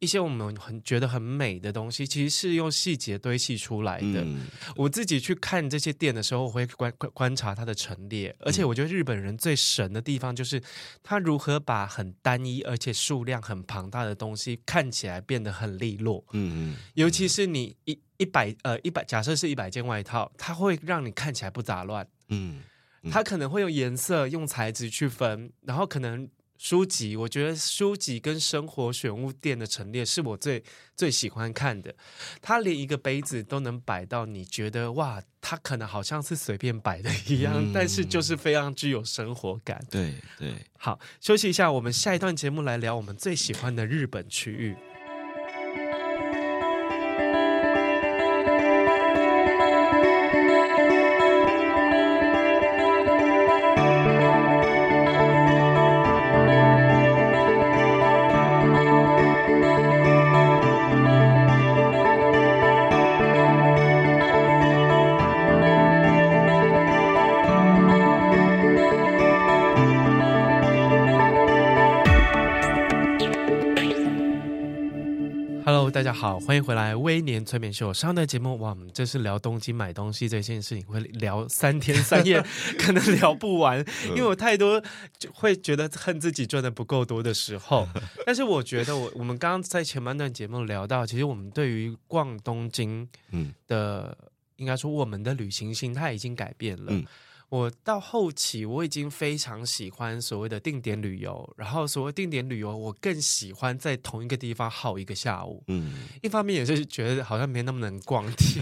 一些我们很觉得很美的东西，其实是用细节堆砌出来的。嗯、我自己去看这些店的时候，我会观观观察它的陈列，而且我觉得日本人最神的地方就是他如何把很单一而且数量很庞大的东西看起来变得很利落。嗯嗯，尤其是你一一百呃一百，假设是一百件外套，它会让你看起来不杂乱。嗯，它可能会用颜色、用材质去分，然后可能。书籍，我觉得书籍跟生活选物店的陈列是我最最喜欢看的。它连一个杯子都能摆到你觉得哇，它可能好像是随便摆的一样，嗯、但是就是非常具有生活感。对对，好，休息一下，我们下一段节目来聊我们最喜欢的日本区域。大家好，欢迎回来《微年催眠秀》。上段节目哇，我们这是聊东京买东西这件事情，会聊三天三夜，可能聊不完，因为我太多就会觉得恨自己赚的不够多的时候。但是我觉得我，我我们刚刚在前半段节目聊到，其实我们对于逛东京的，嗯，应该说我们的旅行心态已经改变了。嗯我到后期我已经非常喜欢所谓的定点旅游，然后所谓定点旅游，我更喜欢在同一个地方耗一个下午。嗯，一方面也是觉得好像没那么能逛街，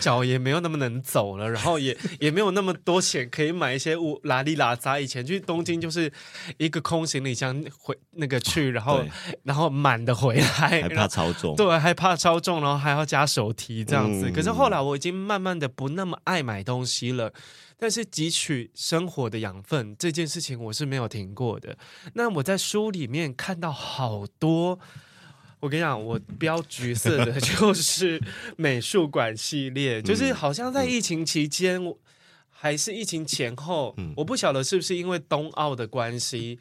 脚也没有那么能走了，然后也也没有那么多钱可以买一些物拉里拉杂。以前去东京就是一个空行李箱回那个去，然后然后满的回来，还怕超重，对，还怕超重，然后还要加手提这样子。可是后来我已经慢慢的不那么爱买东西了。但是汲取生活的养分这件事情我是没有停过的。那我在书里面看到好多，我跟你讲，我标橘色的 就是美术馆系列，就是好像在疫情期间，还是疫情前后，我不晓得是不是因为冬奥的关系，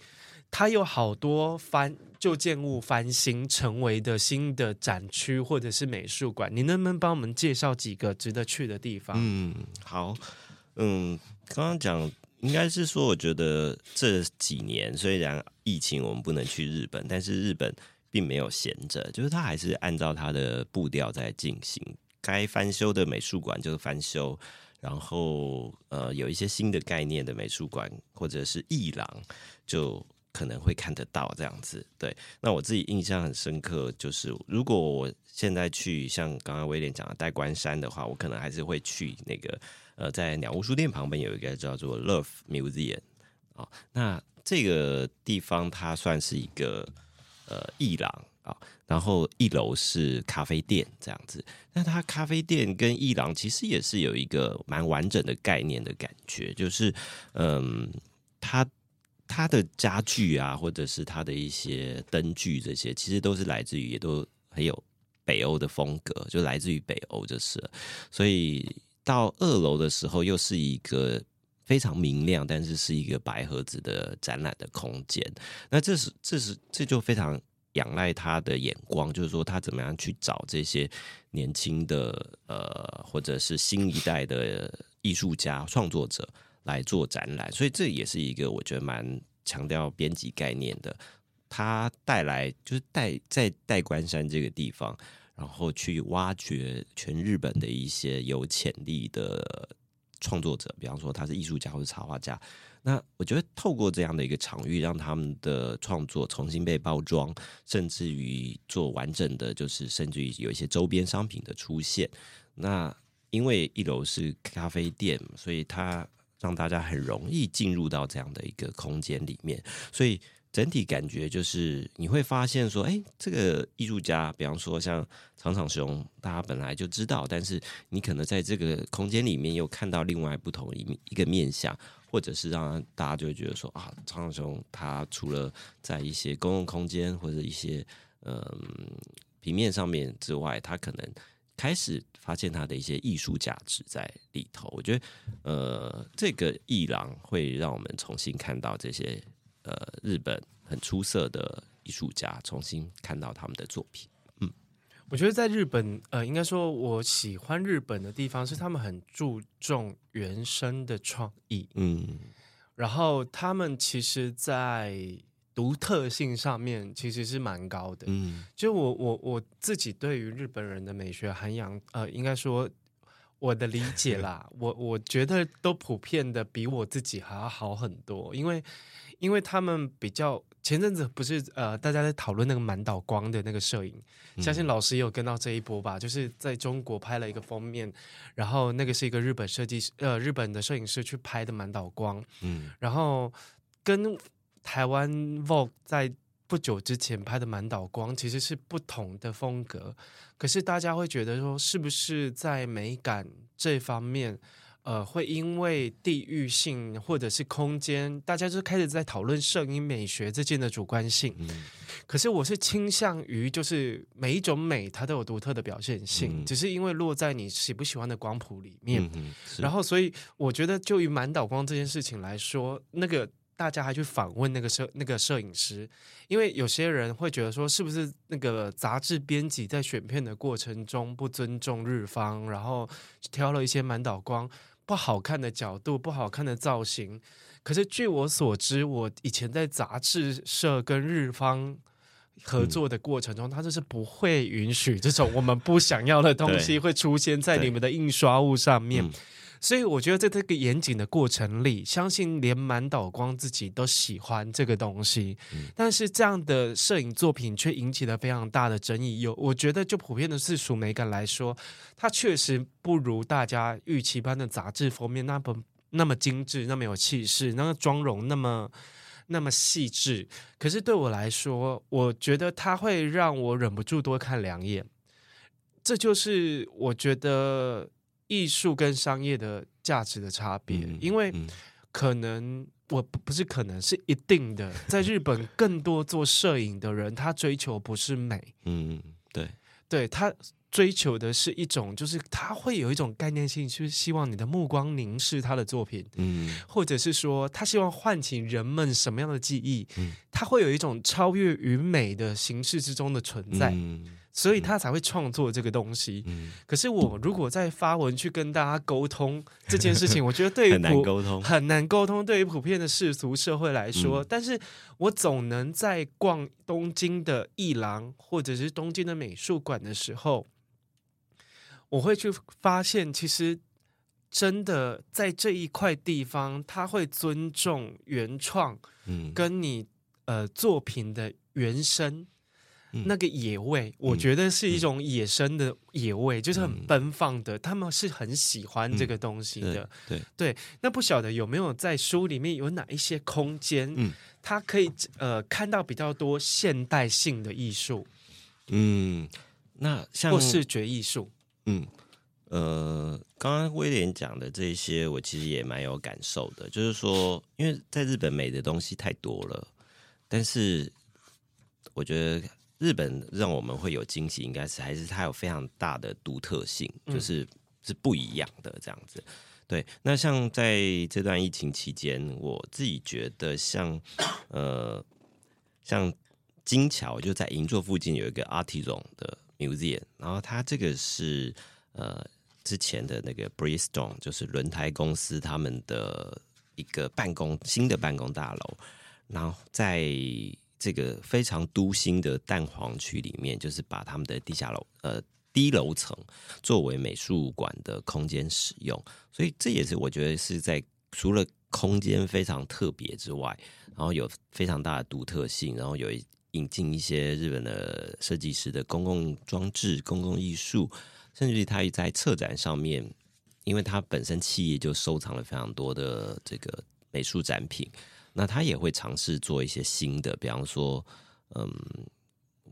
它有好多翻旧建物翻新成为的新的展区或者是美术馆。你能不能帮我们介绍几个值得去的地方？嗯，好。嗯，刚刚讲应该是说，我觉得这几年虽然疫情我们不能去日本，但是日本并没有闲着，就是他还是按照他的步调在进行。该翻修的美术馆就是翻修，然后呃有一些新的概念的美术馆或者是艺廊，就可能会看得到这样子。对，那我自己印象很深刻，就是如果我现在去像刚刚威廉讲的代官山的话，我可能还是会去那个。呃，在鸟屋书店旁边有一个叫做 Love Museum 啊、哦，那这个地方它算是一个呃艺廊啊、哦，然后一楼是咖啡店这样子。那它咖啡店跟艺廊其实也是有一个蛮完整的概念的感觉，就是嗯，它它的家具啊，或者是它的一些灯具这些，其实都是来自于也都很有北欧的风格，就来自于北欧就是，所以。到二楼的时候，又是一个非常明亮，但是是一个白盒子的展览的空间。那这是这是这就非常仰赖他的眼光，就是说他怎么样去找这些年轻的呃，或者是新一代的艺术家创作者来做展览。所以这也是一个我觉得蛮强调编辑概念的。他带来就是带在代官山这个地方。然后去挖掘全日本的一些有潜力的创作者，比方说他是艺术家或者插画家。那我觉得透过这样的一个场域，让他们的创作重新被包装，甚至于做完整的，就是甚至于有一些周边商品的出现。那因为一楼是咖啡店，所以它让大家很容易进入到这样的一个空间里面，所以。整体感觉就是你会发现说，哎，这个艺术家，比方说像长场雄，大家本来就知道，但是你可能在这个空间里面又看到另外不同一一个面向，或者是让大家就会觉得说啊，长场雄他除了在一些公共空间或者一些嗯平面上面之外，他可能开始发现他的一些艺术价值在里头。我觉得呃，这个艺廊会让我们重新看到这些。呃，日本很出色的艺术家重新看到他们的作品。嗯，我觉得在日本，呃，应该说我喜欢日本的地方是他们很注重原生的创意。嗯，然后他们其实，在独特性上面其实是蛮高的。嗯，就我我我自己对于日本人的美学涵养，呃，应该说我的理解啦，我我觉得都普遍的比我自己还要好很多，因为。因为他们比较前阵子不是呃，大家在讨论那个满岛光的那个摄影，相信老师也有跟到这一波吧？就是在中国拍了一个封面，然后那个是一个日本设计师呃，日本的摄影师去拍的满岛光，嗯，然后跟台湾 Vogue 在不久之前拍的满岛光其实是不同的风格，可是大家会觉得说，是不是在美感这方面？呃，会因为地域性或者是空间，大家就开始在讨论摄影美学之间的主观性。嗯、可是我是倾向于，就是每一种美它都有独特的表现性，嗯、只是因为落在你喜不喜欢的光谱里面。嗯、然后，所以我觉得，就于满岛光这件事情来说，那个大家还去访问那个摄那个摄影师，因为有些人会觉得说，是不是那个杂志编辑在选片的过程中不尊重日方，然后挑了一些满岛光。不好看的角度，不好看的造型。可是据我所知，我以前在杂志社跟日方合作的过程中，嗯、他就是不会允许这种我们不想要的东西会出现在你们的印刷物上面。所以我觉得在这个严谨的过程里，相信连满岛光自己都喜欢这个东西。嗯、但是这样的摄影作品却引起了非常大的争议。有，我觉得就普遍的世俗美感来说，它确实不如大家预期般的杂志封面那么那么精致，那么有气势，那个妆容那么那么细致。可是对我来说，我觉得它会让我忍不住多看两眼。这就是我觉得艺术跟商业的价值的差别，嗯、因为可能我不是可能是一定的，在日本更多做摄影的人，他追求不是美，嗯，对，对他追求的是一种，就是他会有一种概念性，就是希望你的目光凝视他的作品，嗯，或者是说他希望唤起人们什么样的记忆，嗯，他会有一种超越于美的形式之中的存在。嗯所以他才会创作这个东西。嗯，可是我如果在发文去跟大家沟通这件事情，我觉得对于很难沟通，很难沟通。对于普遍的世俗社会来说，嗯，但是我总能在逛东京的艺廊或者是东京的美术馆的时候，我会去发现，其实真的在这一块地方，他会尊重原创，嗯，跟你呃作品的原生。那个野味，嗯、我觉得是一种野生的野味，嗯、就是很奔放的。嗯、他们是很喜欢这个东西的。嗯、对对，对，那不晓得有没有在书里面有哪一些空间，嗯，他可以呃看到比较多现代性的艺术。嗯，那像或视觉艺术。嗯，呃，刚刚威廉讲的这些，我其实也蛮有感受的。就是说，因为在日本美的东西太多了，但是我觉得。日本让我们会有惊喜，应该是还是它有非常大的独特性，就是是不一样的这样子。对，那像在这段疫情期间，我自己觉得像 呃像金桥就在银座附近有一个 Artisan 的 Museum，然后它这个是呃之前的那个 Bridgestone 就是轮胎公司他们的一个办公新的办公大楼，然后在。这个非常都心的蛋黄区里面，就是把他们的地下楼呃低楼层作为美术馆的空间使用，所以这也是我觉得是在除了空间非常特别之外，然后有非常大的独特性，然后有引进一些日本的设计师的公共装置、公共艺术，甚至于他在策展上面，因为他本身企业就收藏了非常多的这个美术展品。那他也会尝试做一些新的，比方说，嗯，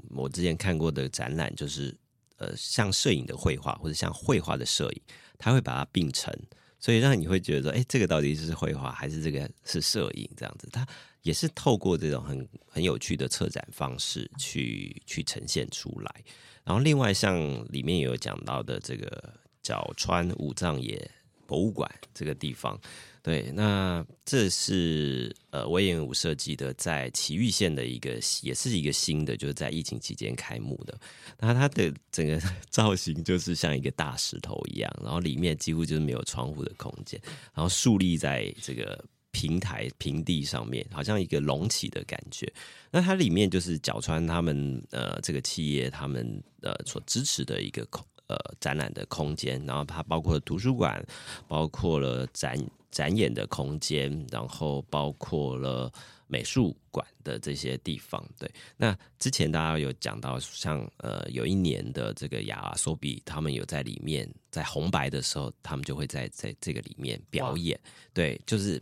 我之前看过的展览就是，呃，像摄影的绘画或者像绘画的摄影，他会把它并成，所以让你会觉得说，哎，这个到底是绘画还是这个是摄影？这样子，他也是透过这种很很有趣的策展方式去去呈现出来。然后另外像里面也有讲到的这个角川武藏野博物馆这个地方。对，那这是呃隈研吾设计的，在埼玉县的一个，也是一个新的，就是在疫情期间开幕的。那它的整个 造型就是像一个大石头一样，然后里面几乎就是没有窗户的空间，然后竖立在这个平台平地上面，好像一个隆起的感觉。那它里面就是角川他们呃这个企业他们呃所支持的一个空呃展览的空间，然后它包括了图书馆，包括了展。展演的空间，然后包括了美术馆的这些地方。对，那之前大家有讲到像，像呃，有一年的这个亚索比，他们有在里面，在红白的时候，他们就会在在这个里面表演。对，就是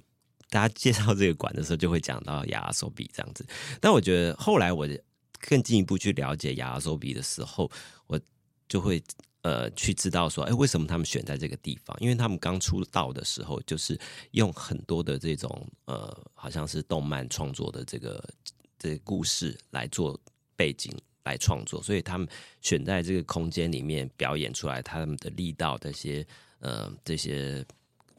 大家介绍这个馆的时候，就会讲到亚索比这样子。但我觉得后来我更进一步去了解亚索比的时候，我就会。呃，去知道说，哎，为什么他们选在这个地方？因为他们刚出道的时候，就是用很多的这种呃，好像是动漫创作的这个这个故事来做背景来创作，所以他们选在这个空间里面表演出来，他们的力道这些呃这些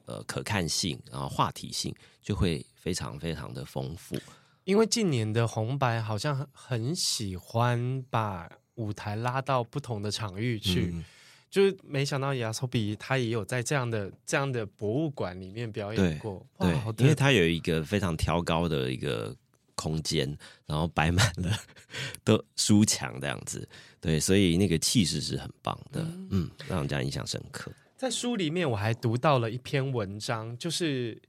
呃可看性，然后话题性就会非常非常的丰富。因为近年的红白好像很喜欢把。舞台拉到不同的场域去，嗯、就是没想到亚索比他也有在这样的这样的博物馆里面表演过。对，因为他有一个非常挑高的一个空间，然后摆满了 的书墙这样子，对，所以那个气势是很棒的，嗯，嗯，让人家印象深刻。在书里面我还读到了一篇文章，就是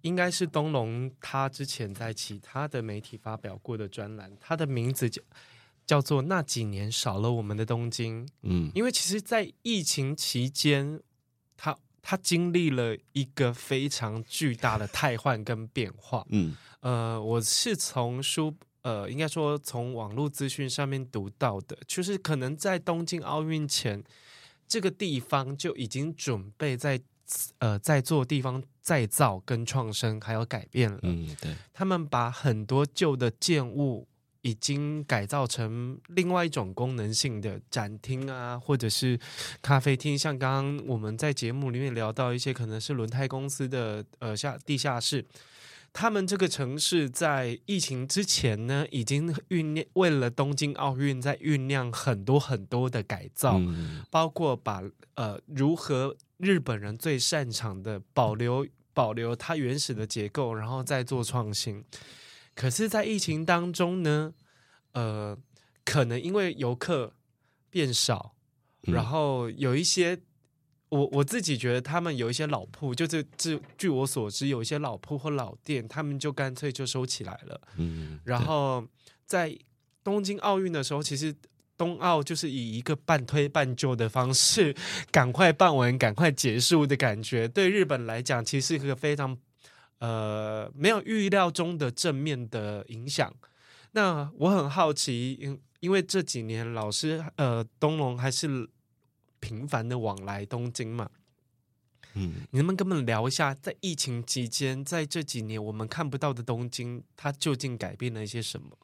应该是东龙他之前在其他的媒体发表过的专栏，他的名字叫叫做《那几年少了我们的东京》。嗯，因为其实，在疫情期间，他他经历了一个非常巨大的汰换跟变化。嗯，呃，我是从书。呃，应该说从网络资讯上面读到的，就是可能在东京奥运前，这个地方就已经准备在呃在做地方再造跟创生，还有改变了。嗯，对。他们把很多旧的建物已经改造成另外一种功能性的展厅啊，或者是咖啡厅。像刚刚我们在节目里面聊到一些，可能是轮胎公司的呃下地下室。他们这个城市在疫情之前呢，已经酝酿为了东京奥运在酝酿很多很多的改造，嗯、包括把呃如何日本人最擅长的保留保留它原始的结构，然后再做创新。可是，在疫情当中呢，呃，可能因为游客变少，然后有一些。我我自己觉得，他们有一些老铺，就是据据我所知，有一些老铺或老店，他们就干脆就收起来了。嗯，然后在东京奥运的时候，其实冬奥就是以一个半推半就的方式，赶快办完，赶快结束的感觉。对日本来讲，其实是一个非常呃没有预料中的正面的影响。那我很好奇，因因为这几年老师呃东龙还是。频繁的往来东京嘛，嗯，你能不能跟我们聊一下，在疫情期间，在这几年我们看不到的东京，它究竟改变了一些什么？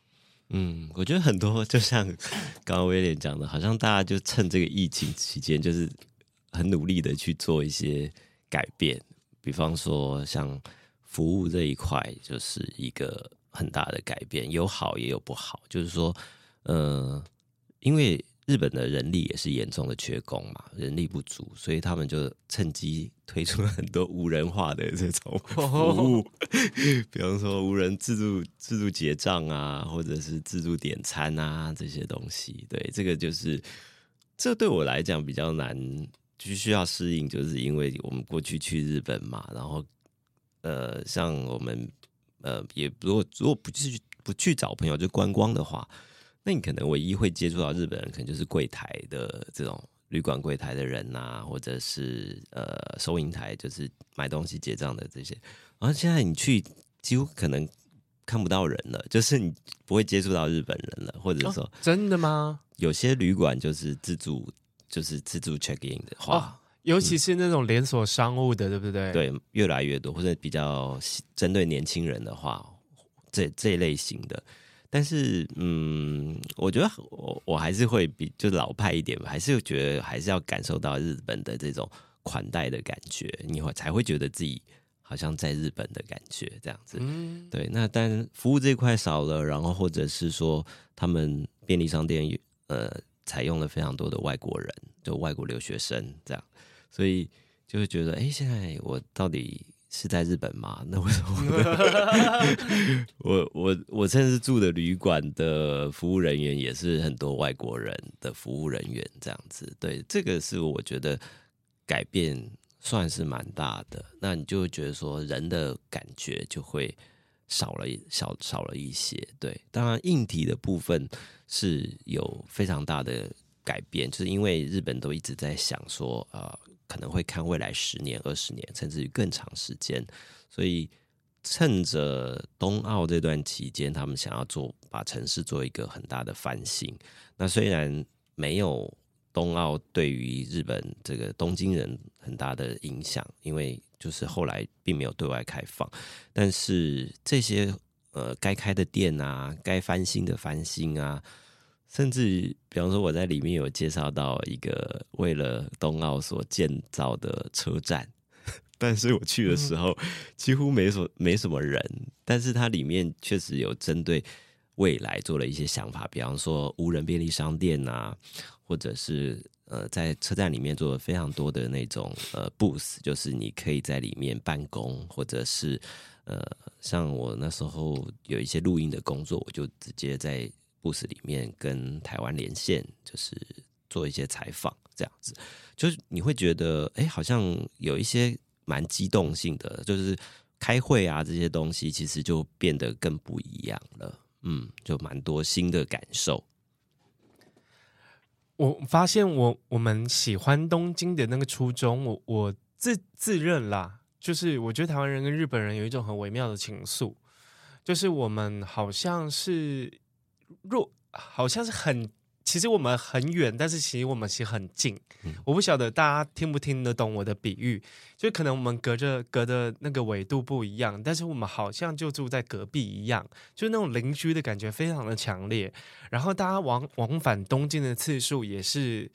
嗯，我觉得很多，就像刚刚威廉讲的，好像大家就趁这个疫情期间，就是很努力的去做一些改变，比方说像服务这一块，就是一个很大的改变，有好也有不好，就是说，呃，因为。日本的人力也是严重的缺工嘛，人力不足，所以他们就趁机推出了很多无人化的这种 服务，比方说无人自助自助结账啊，或者是自助点餐啊这些东西。对，这个就是这对我来讲比较难，就需要适应，就是因为我们过去去日本嘛，然后呃，像我们呃，也如果如果不去不去找朋友就观光的话。那你可能唯一会接触到日本人，可能就是柜台的这种旅馆柜台的人呐、啊，或者是呃收银台，就是买东西结账的这些。然后现在你去，几乎可能看不到人了，就是你不会接触到日本人了，或者说、哦、真的吗？有些旅馆就是自助，就是自助 check in 的话，哦、尤其是那种连锁商务的，嗯、对不对？对，越来越多，或者比较针对年轻人的话，这这一类型的。但是，嗯，我觉得我我还是会比就老派一点吧，还是觉得还是要感受到日本的这种款待的感觉，你会才会觉得自己好像在日本的感觉这样子。嗯，对。那但服务这一块少了，然后或者是说他们便利商店呃采用了非常多的外国人，就外国留学生这样，所以就会觉得，哎，现在我到底。是在日本吗？那为什么 我我我甚至住的旅馆的服务人员也是很多外国人的服务人员这样子。对，这个是我觉得改变算是蛮大的。那你就会觉得说人的感觉就会少了少少了一些。对，当然硬体的部分是有非常大的改变，就是因为日本都一直在想说啊。呃可能会看未来十年、二十年，甚至于更长时间，所以趁着东奥这段期间，他们想要做把城市做一个很大的翻新。那虽然没有东奥对于日本这个东京人很大的影响，因为就是后来并没有对外开放，但是这些呃该开的店啊，该翻新的翻新啊。甚至，比方说，我在里面有介绍到一个为了冬奥所建造的车站，但是我去的时候几乎没什么没什么人，但是它里面确实有针对未来做了一些想法，比方说无人便利商店啊，或者是呃，在车站里面做了非常多的那种呃 booth，就是你可以在里面办公，或者是呃，像我那时候有一些录音的工作，我就直接在。布斯里面跟台湾连线，就是做一些采访，这样子，就是你会觉得，哎，好像有一些蛮机动性的，就是开会啊这些东西，其实就变得更不一样了。嗯，就蛮多新的感受。我发现我我们喜欢东京的那个初衷，我我自自认啦，就是我觉得台湾人跟日本人有一种很微妙的情愫，就是我们好像是若好像是很。其实我们很远，但是其实我们其实很近。嗯、我不晓得大家听不听得懂我的比喻，就可能我们隔着隔的那个纬度不一样，但是我们好像就住在隔壁一样，就那种邻居的感觉非常的强烈。然后大家往往返东京的次数也是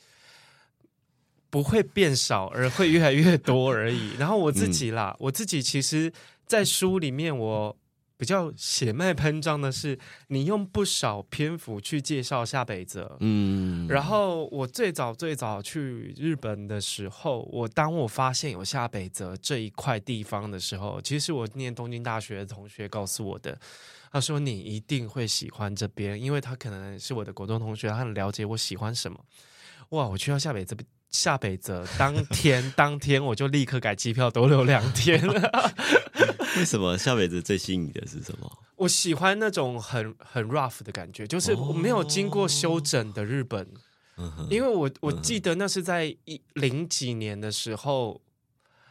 不会变少，而会越来越多而已。然后我自己啦，嗯、我自己其实，在书里面我。比较血脉喷张的是，你用不少篇幅去介绍下北泽。嗯，然后我最早最早去日本的时候，我当我发现有下北泽这一块地方的时候，其实我念东京大学的同学告诉我的，他说你一定会喜欢这边，因为他可能是我的国中同学，他很了解我喜欢什么。哇，我去到下北这边。下北泽当天，当天我就立刻改机票，多留两天。为什么下北泽最吸引你的是什么？我喜欢那种很很 rough 的感觉，就是我没有经过修整的日本。哦、因为我我记得那是在一零几年的时候，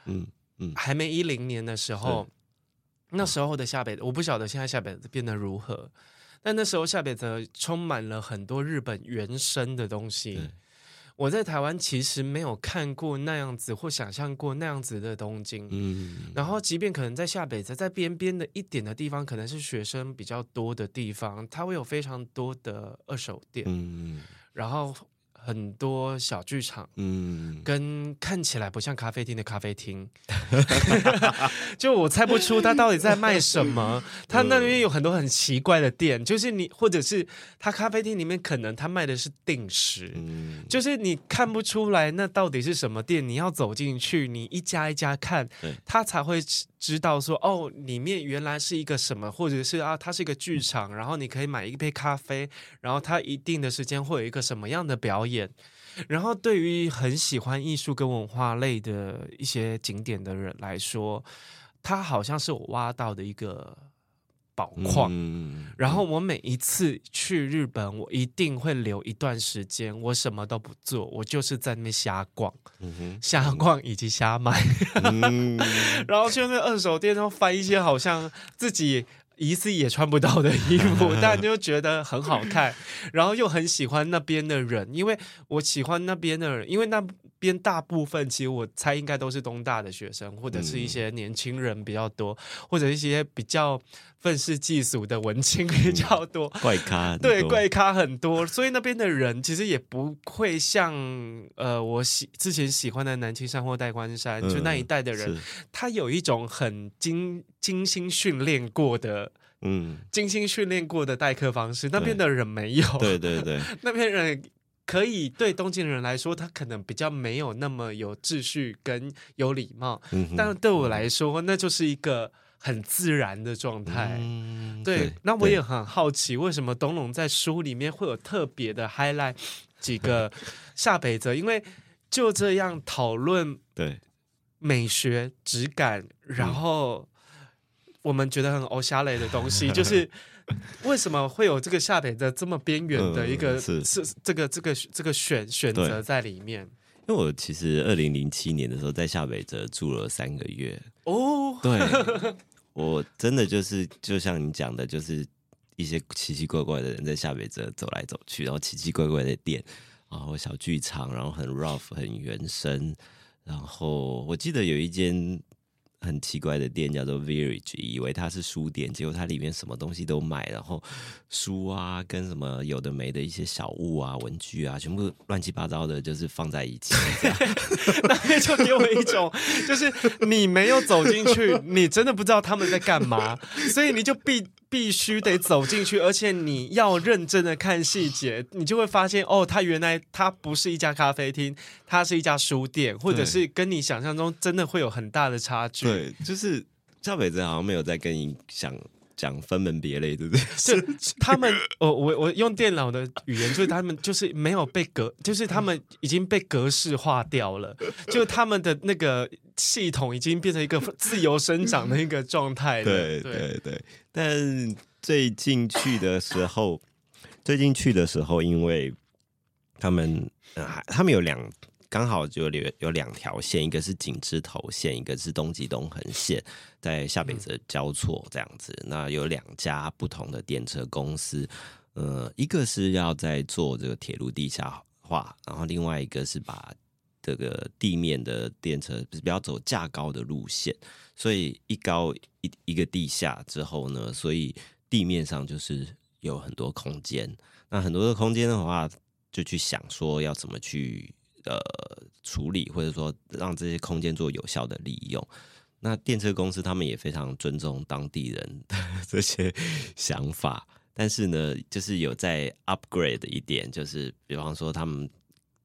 嗯嗯，还没一零年的时候，那时候的下北，我不晓得现在下北泽变得如何，但那时候下北泽充满了很多日本原生的东西。我在台湾其实没有看过那样子或想象过那样子的东京，嗯，然后即便可能在下北泽在边边的一点的地方，可能是学生比较多的地方，它会有非常多的二手店，嗯，然后。很多小剧场，嗯，跟看起来不像咖啡厅的咖啡厅，就我猜不出他到底在卖什么。他那边有很多很奇怪的店，就是你或者是他咖啡厅里面可能他卖的是定时，嗯，就是你看不出来那到底是什么店。你要走进去，你一家一家看，他才会知道说哦，里面原来是一个什么，或者是啊，它是一个剧场，然后你可以买一杯咖啡，然后它一定的时间会有一个什么样的表演。然后，对于很喜欢艺术跟文化类的一些景点的人来说，它好像是我挖到的一个宝矿。嗯、然后，我每一次去日本，我一定会留一段时间，我什么都不做，我就是在那边瞎逛，嗯、瞎逛以及瞎买。嗯、然后去那二手店，然后翻一些好像自己。疑似也穿不到的衣服，但就觉得很好看，然后又很喜欢那边的人，因为我喜欢那边的人，因为那边大部分其实我猜应该都是东大的学生，或者是一些年轻人比较多，或者一些比较愤世嫉俗的文青比较多，怪咖，对，怪咖很多，所以那边的人其实也不会像呃我喜之前喜欢的南青山或代官山，就那一代的人，他有一种很精精心训练过的，嗯，精心训练过的待客方式，那边的人没有，对。对对，那边人。可以对东京人来说，他可能比较没有那么有秩序跟有礼貌，但对我来说，那就是一个很自然的状态。嗯、对，对那我也很好奇，为什么东龙在书里面会有特别的 highlight 几个 下北泽？因为就这样讨论对美学质感，然后我们觉得很欧夏类的东西，就是。为什么会有这个下北泽这么边缘的一个、是这个这个这个选选择在里面？因为我其实二零零七年的时候在夏北泽住了三个月。哦，对，我真的就是就像你讲的，就是一些奇奇怪怪的人在夏北泽走来走去，然后奇奇怪怪的店，然后小剧场，然后很 rough 很原生，然后我记得有一间。很奇怪的店叫做 Village，以为它是书店，结果它里面什么东西都卖，然后书啊跟什么有的没的一些小物啊、文具啊，全部乱七八糟的，就是放在一起。那就给我一种，就是你没有走进去，你真的不知道他们在干嘛，所以你就必必须得走进去，而且你要认真的看细节，你就会发现哦，它原来它不是一家咖啡厅，它是一家书店，或者是跟你想象中真的会有很大的差距。对，就是赵北泽好像没有在跟你想讲分门别类，对不对？就 他们，我我我用电脑的语言，就是他们就是没有被格，就是他们已经被格式化掉了，就他们的那个系统已经变成一个自由生长的一个状态了。对对对，但最近去的时候，最近去的时候，因为他们，呃，他们有两。刚好就有有两条线，一个是井之头线，一个是东极东横线，在下北泽交错这样子。那有两家不同的电车公司，呃，一个是要在做这个铁路地下化，然后另外一个是把这个地面的电车不要走架高的路线，所以一高一一个地下之后呢，所以地面上就是有很多空间。那很多的空间的话，就去想说要怎么去。呃，处理或者说让这些空间做有效的利用，那电车公司他们也非常尊重当地人的 这些想法，但是呢，就是有在 upgrade 一点，就是比方说他们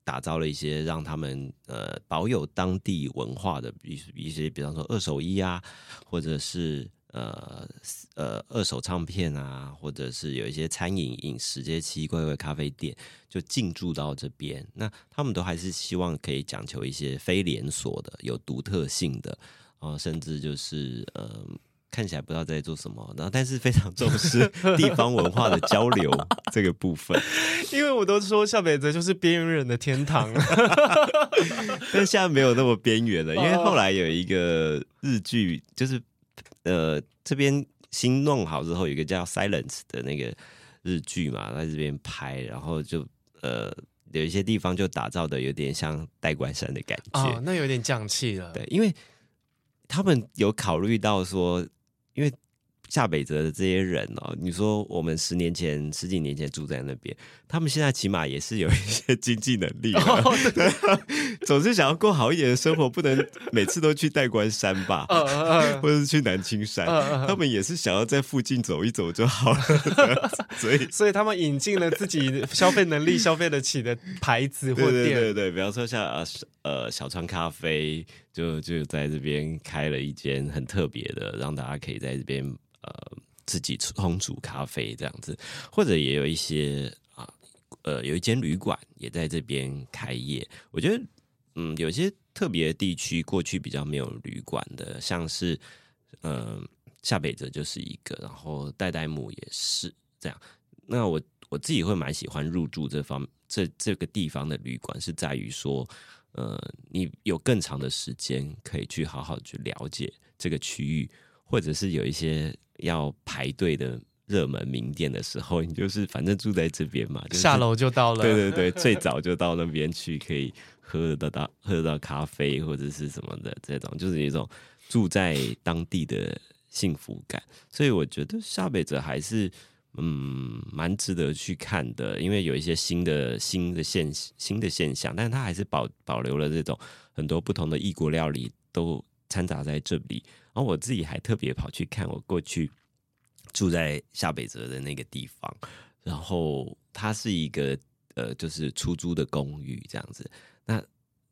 打造了一些让他们呃保有当地文化的一一些，比方说二手衣啊，或者是。呃呃，二手唱片啊，或者是有一些餐饮饮食这些奇奇怪怪咖啡店，就进驻到这边。那他们都还是希望可以讲求一些非连锁的、有独特性的，啊，甚至就是呃，看起来不知道在做什么，然后但是非常重视地方文化的交流这个部分。因为我都说下北泽就是边缘人的天堂，但现在没有那么边缘了，因为后来有一个日剧就是。呃，这边新弄好之后，有一个叫《Silence》的那个日剧嘛，在这边拍，然后就呃，有一些地方就打造的有点像代官山的感觉，哦，那有点匠气了。对，因为他们有考虑到说，因为。下北泽的这些人哦，你说我们十年前、十几年前住在那边，他们现在起码也是有一些经济能力，哦、对。总是想要过好一点的生活，不能每次都去代官山吧，哦哦、或者是去南青山，哦、他们也是想要在附近走一走就好了。所以，所以他们引进了自己消费能力、消费得起的牌子或店，对对对对，比方说像呃呃小川咖啡，就就在这边开了一间很特别的，让大家可以在这边。呃，自己烘煮咖啡这样子，或者也有一些啊，呃，有一间旅馆也在这边开业。我觉得，嗯，有些特别地区过去比较没有旅馆的，像是呃下北泽就是一个，然后代代木也是这样。那我我自己会蛮喜欢入住这方这这个地方的旅馆，是在于说，呃，你有更长的时间可以去好好去了解这个区域，或者是有一些。要排队的热门名店的时候，你就是反正住在这边嘛，就是、下楼就到了。对对对，最早就到那边去，可以喝得到喝得到咖啡或者是什么的这种，就是一种住在当地的幸福感。所以我觉得下北泽还是嗯蛮值得去看的，因为有一些新的新的现新的现象，但是它还是保保留了这种很多不同的异国料理都掺杂在这里。然后我自己还特别跑去看我过去住在下北泽的那个地方，然后它是一个呃，就是出租的公寓这样子。那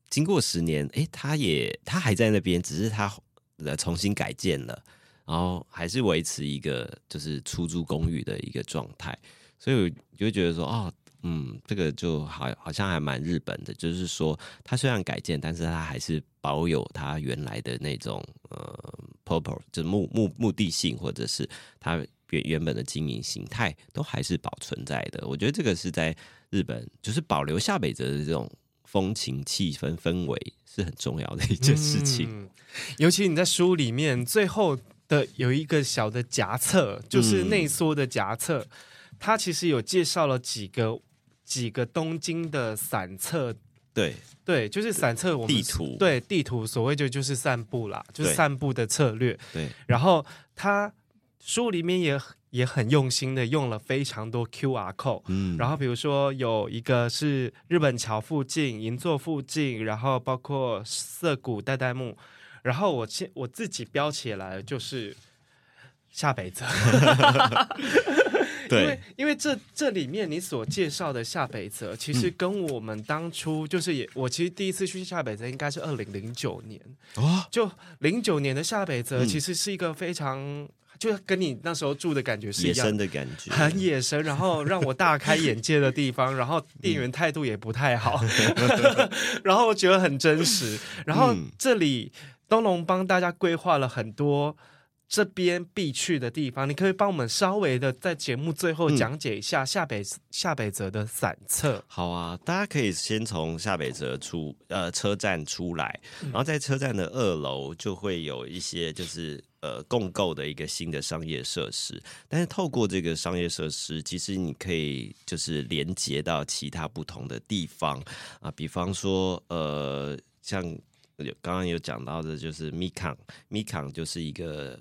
经过十年，诶，它也它还在那边，只是它呃重新改建了，然后还是维持一个就是出租公寓的一个状态，所以我就觉得说，哦。嗯，这个就好，好像还蛮日本的，就是说，它虽然改建，但是它还是保有它原来的那种呃，purpose，就是目目目的性，或者是它原原本的经营形态，都还是保存在的。我觉得这个是在日本，就是保留下北泽的这种风情、气氛、氛围，是很重要的一件事情。尤其你在书里面最后的有一个小的夹册，就是内缩的夹册，嗯，它其实有介绍了几个。几个东京的散策，对对，就是散策。我们地图对地图，所谓就就是散步啦，就是散步的策略。对，然后他书里面也也很用心的用了非常多 QR code。嗯，然后比如说有一个是日本桥附近、银座附近，然后包括涩谷、代代木，然后我先我自己标起来就是下北泽。对，因为因为这这里面你所介绍的下北泽，其实跟我们当初就是也，我其实第一次去下北泽应该是二零零九年，哦，就零九年的下北泽其实是一个非常就跟你那时候住的感觉是一样野生的感觉，很野生，然后让我大开眼界的地方，然后店员态度也不太好 然后我觉得很真实，然后这里东龙帮大家规划了很多。这边必去的地方，你可以帮我们稍微的在节目最后讲解一下下北、嗯、下北泽的散策。好啊，大家可以先从下北泽出呃车站出来，然后在车站的二楼就会有一些就是呃共构的一个新的商业设施。但是透过这个商业设施，其实你可以就是连接到其他不同的地方啊，比方说呃像刚刚有讲到的，就是 Mikan，Mikan 就是一个。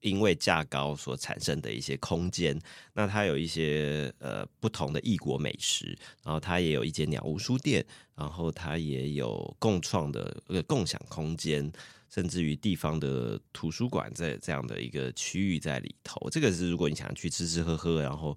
因为价高所产生的一些空间，那它有一些呃不同的异国美食，然后它也有一间鸟屋书店，然后它也有共创的呃共享空间，甚至于地方的图书馆在这样的一个区域在里头。这个是如果你想去吃吃喝喝，然后。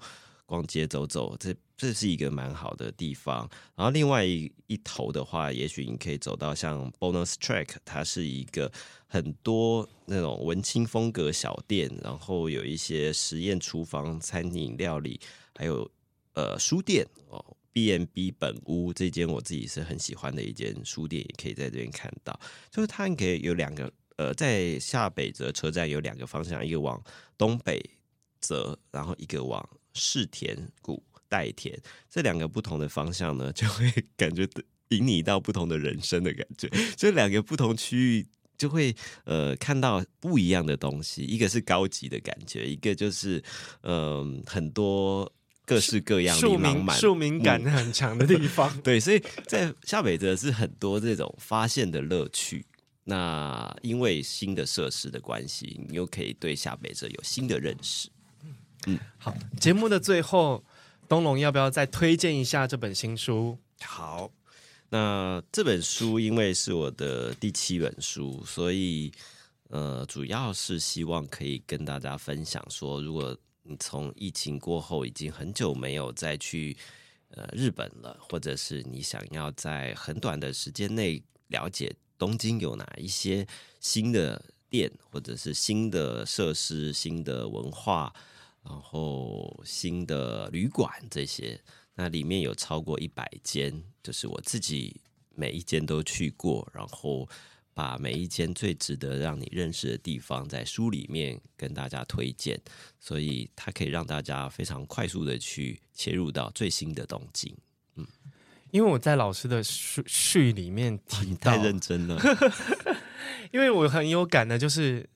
逛街走走，这这是一个蛮好的地方。然后另外一一头的话，也许你可以走到像 Bonus Track，它是一个很多那种文青风格小店，然后有一些实验厨房、餐饮料理，还有呃书店哦，B&B 本屋这间我自己是很喜欢的一间书店，也可以在这边看到。就是它可以有两个呃，在下北泽车站有两个方向，一个往东北泽，然后一个往。世田谷、代田这两个不同的方向呢，就会 感觉引你到不同的人生的感觉。这两个不同区域就会呃看到不一样的东西，一个是高级的感觉，一个就是嗯、呃、很多各式各样的满满庶民感很强的地方。嗯、对，所以在夏北泽是很多这种发现的乐趣。那因为新的设施的关系，你又可以对下北泽有新的认识。嗯，好。节目的最后，东龙要不要再推荐一下这本新书？好，那这本书因为是我的第七本书，所以呃，主要是希望可以跟大家分享说，如果你从疫情过后已经很久没有再去呃日本了，或者是你想要在很短的时间内了解东京有哪一些新的店，或者是新的设施、新的文化。然后新的旅馆这些，那里面有超过一百间，就是我自己每一间都去过，然后把每一间最值得让你认识的地方在书里面跟大家推荐，所以它可以让大家非常快速的去切入到最新的东京。嗯，因为我在老师的序序里面提到，太认真了，因为我很有感的，就是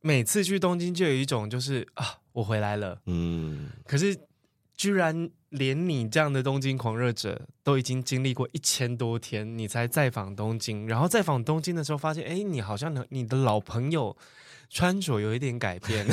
每次去东京就有一种就是啊。我回来了，嗯，可是居然连你这样的东京狂热者都已经经历过一千多天，你才再访东京，然后再访东京的时候发现，哎，你好像你的老朋友穿着有一点改变，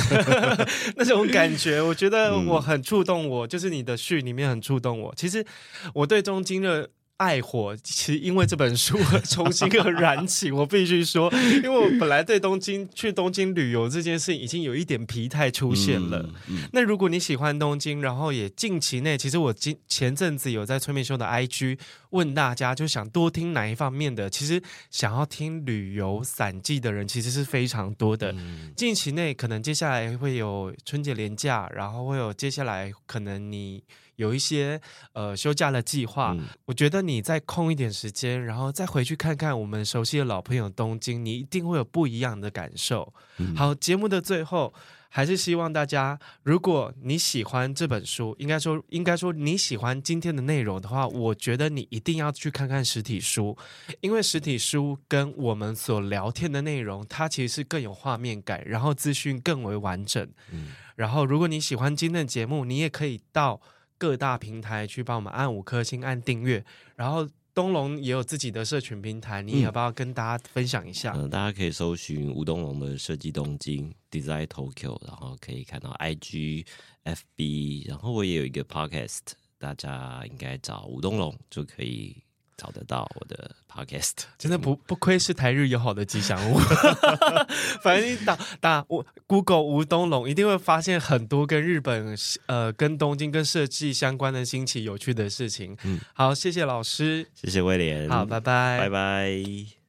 那种感觉，我觉得我很触动我，我就是你的序里面很触动我。其实我对东京的。爱火其实因为这本书重新又燃起，我必须说，因为我本来对东京去东京旅游这件事已经有一点疲态出现了。嗯嗯、那如果你喜欢东京，然后也近期内，其实我今前阵子有在催眠秀的 IG 问大家，就想多听哪一方面的？其实想要听旅游散记的人其实是非常多的。嗯、近期内可能接下来会有春节连假，然后会有接下来可能你。有一些呃休假的计划，嗯、我觉得你再空一点时间，然后再回去看看我们熟悉的老朋友东京，你一定会有不一样的感受。嗯、好，节目的最后，还是希望大家，如果你喜欢这本书，应该说应该说你喜欢今天的内容的话，我觉得你一定要去看看实体书，因为实体书跟我们所聊天的内容，它其实是更有画面感，然后资讯更为完整。嗯、然后如果你喜欢今天的节目，你也可以到。各大平台去帮我们按五颗星、按订阅，然后东龙也有自己的社群平台，你要不要跟大家分享一下？嗯，大家可以搜寻吴东龙的设计东京 Design Tokyo，然后可以看到 IG、FB，然后我也有一个 Podcast，大家应该找吴东龙就可以。找得到我的 podcast，真的不不愧是台日友好的吉祥物。反正你打打我 Google 吴东龙，一定会发现很多跟日本呃跟东京跟设计相关的新奇有趣的事情。嗯，好，谢谢老师，谢谢威廉，好，拜拜，拜拜。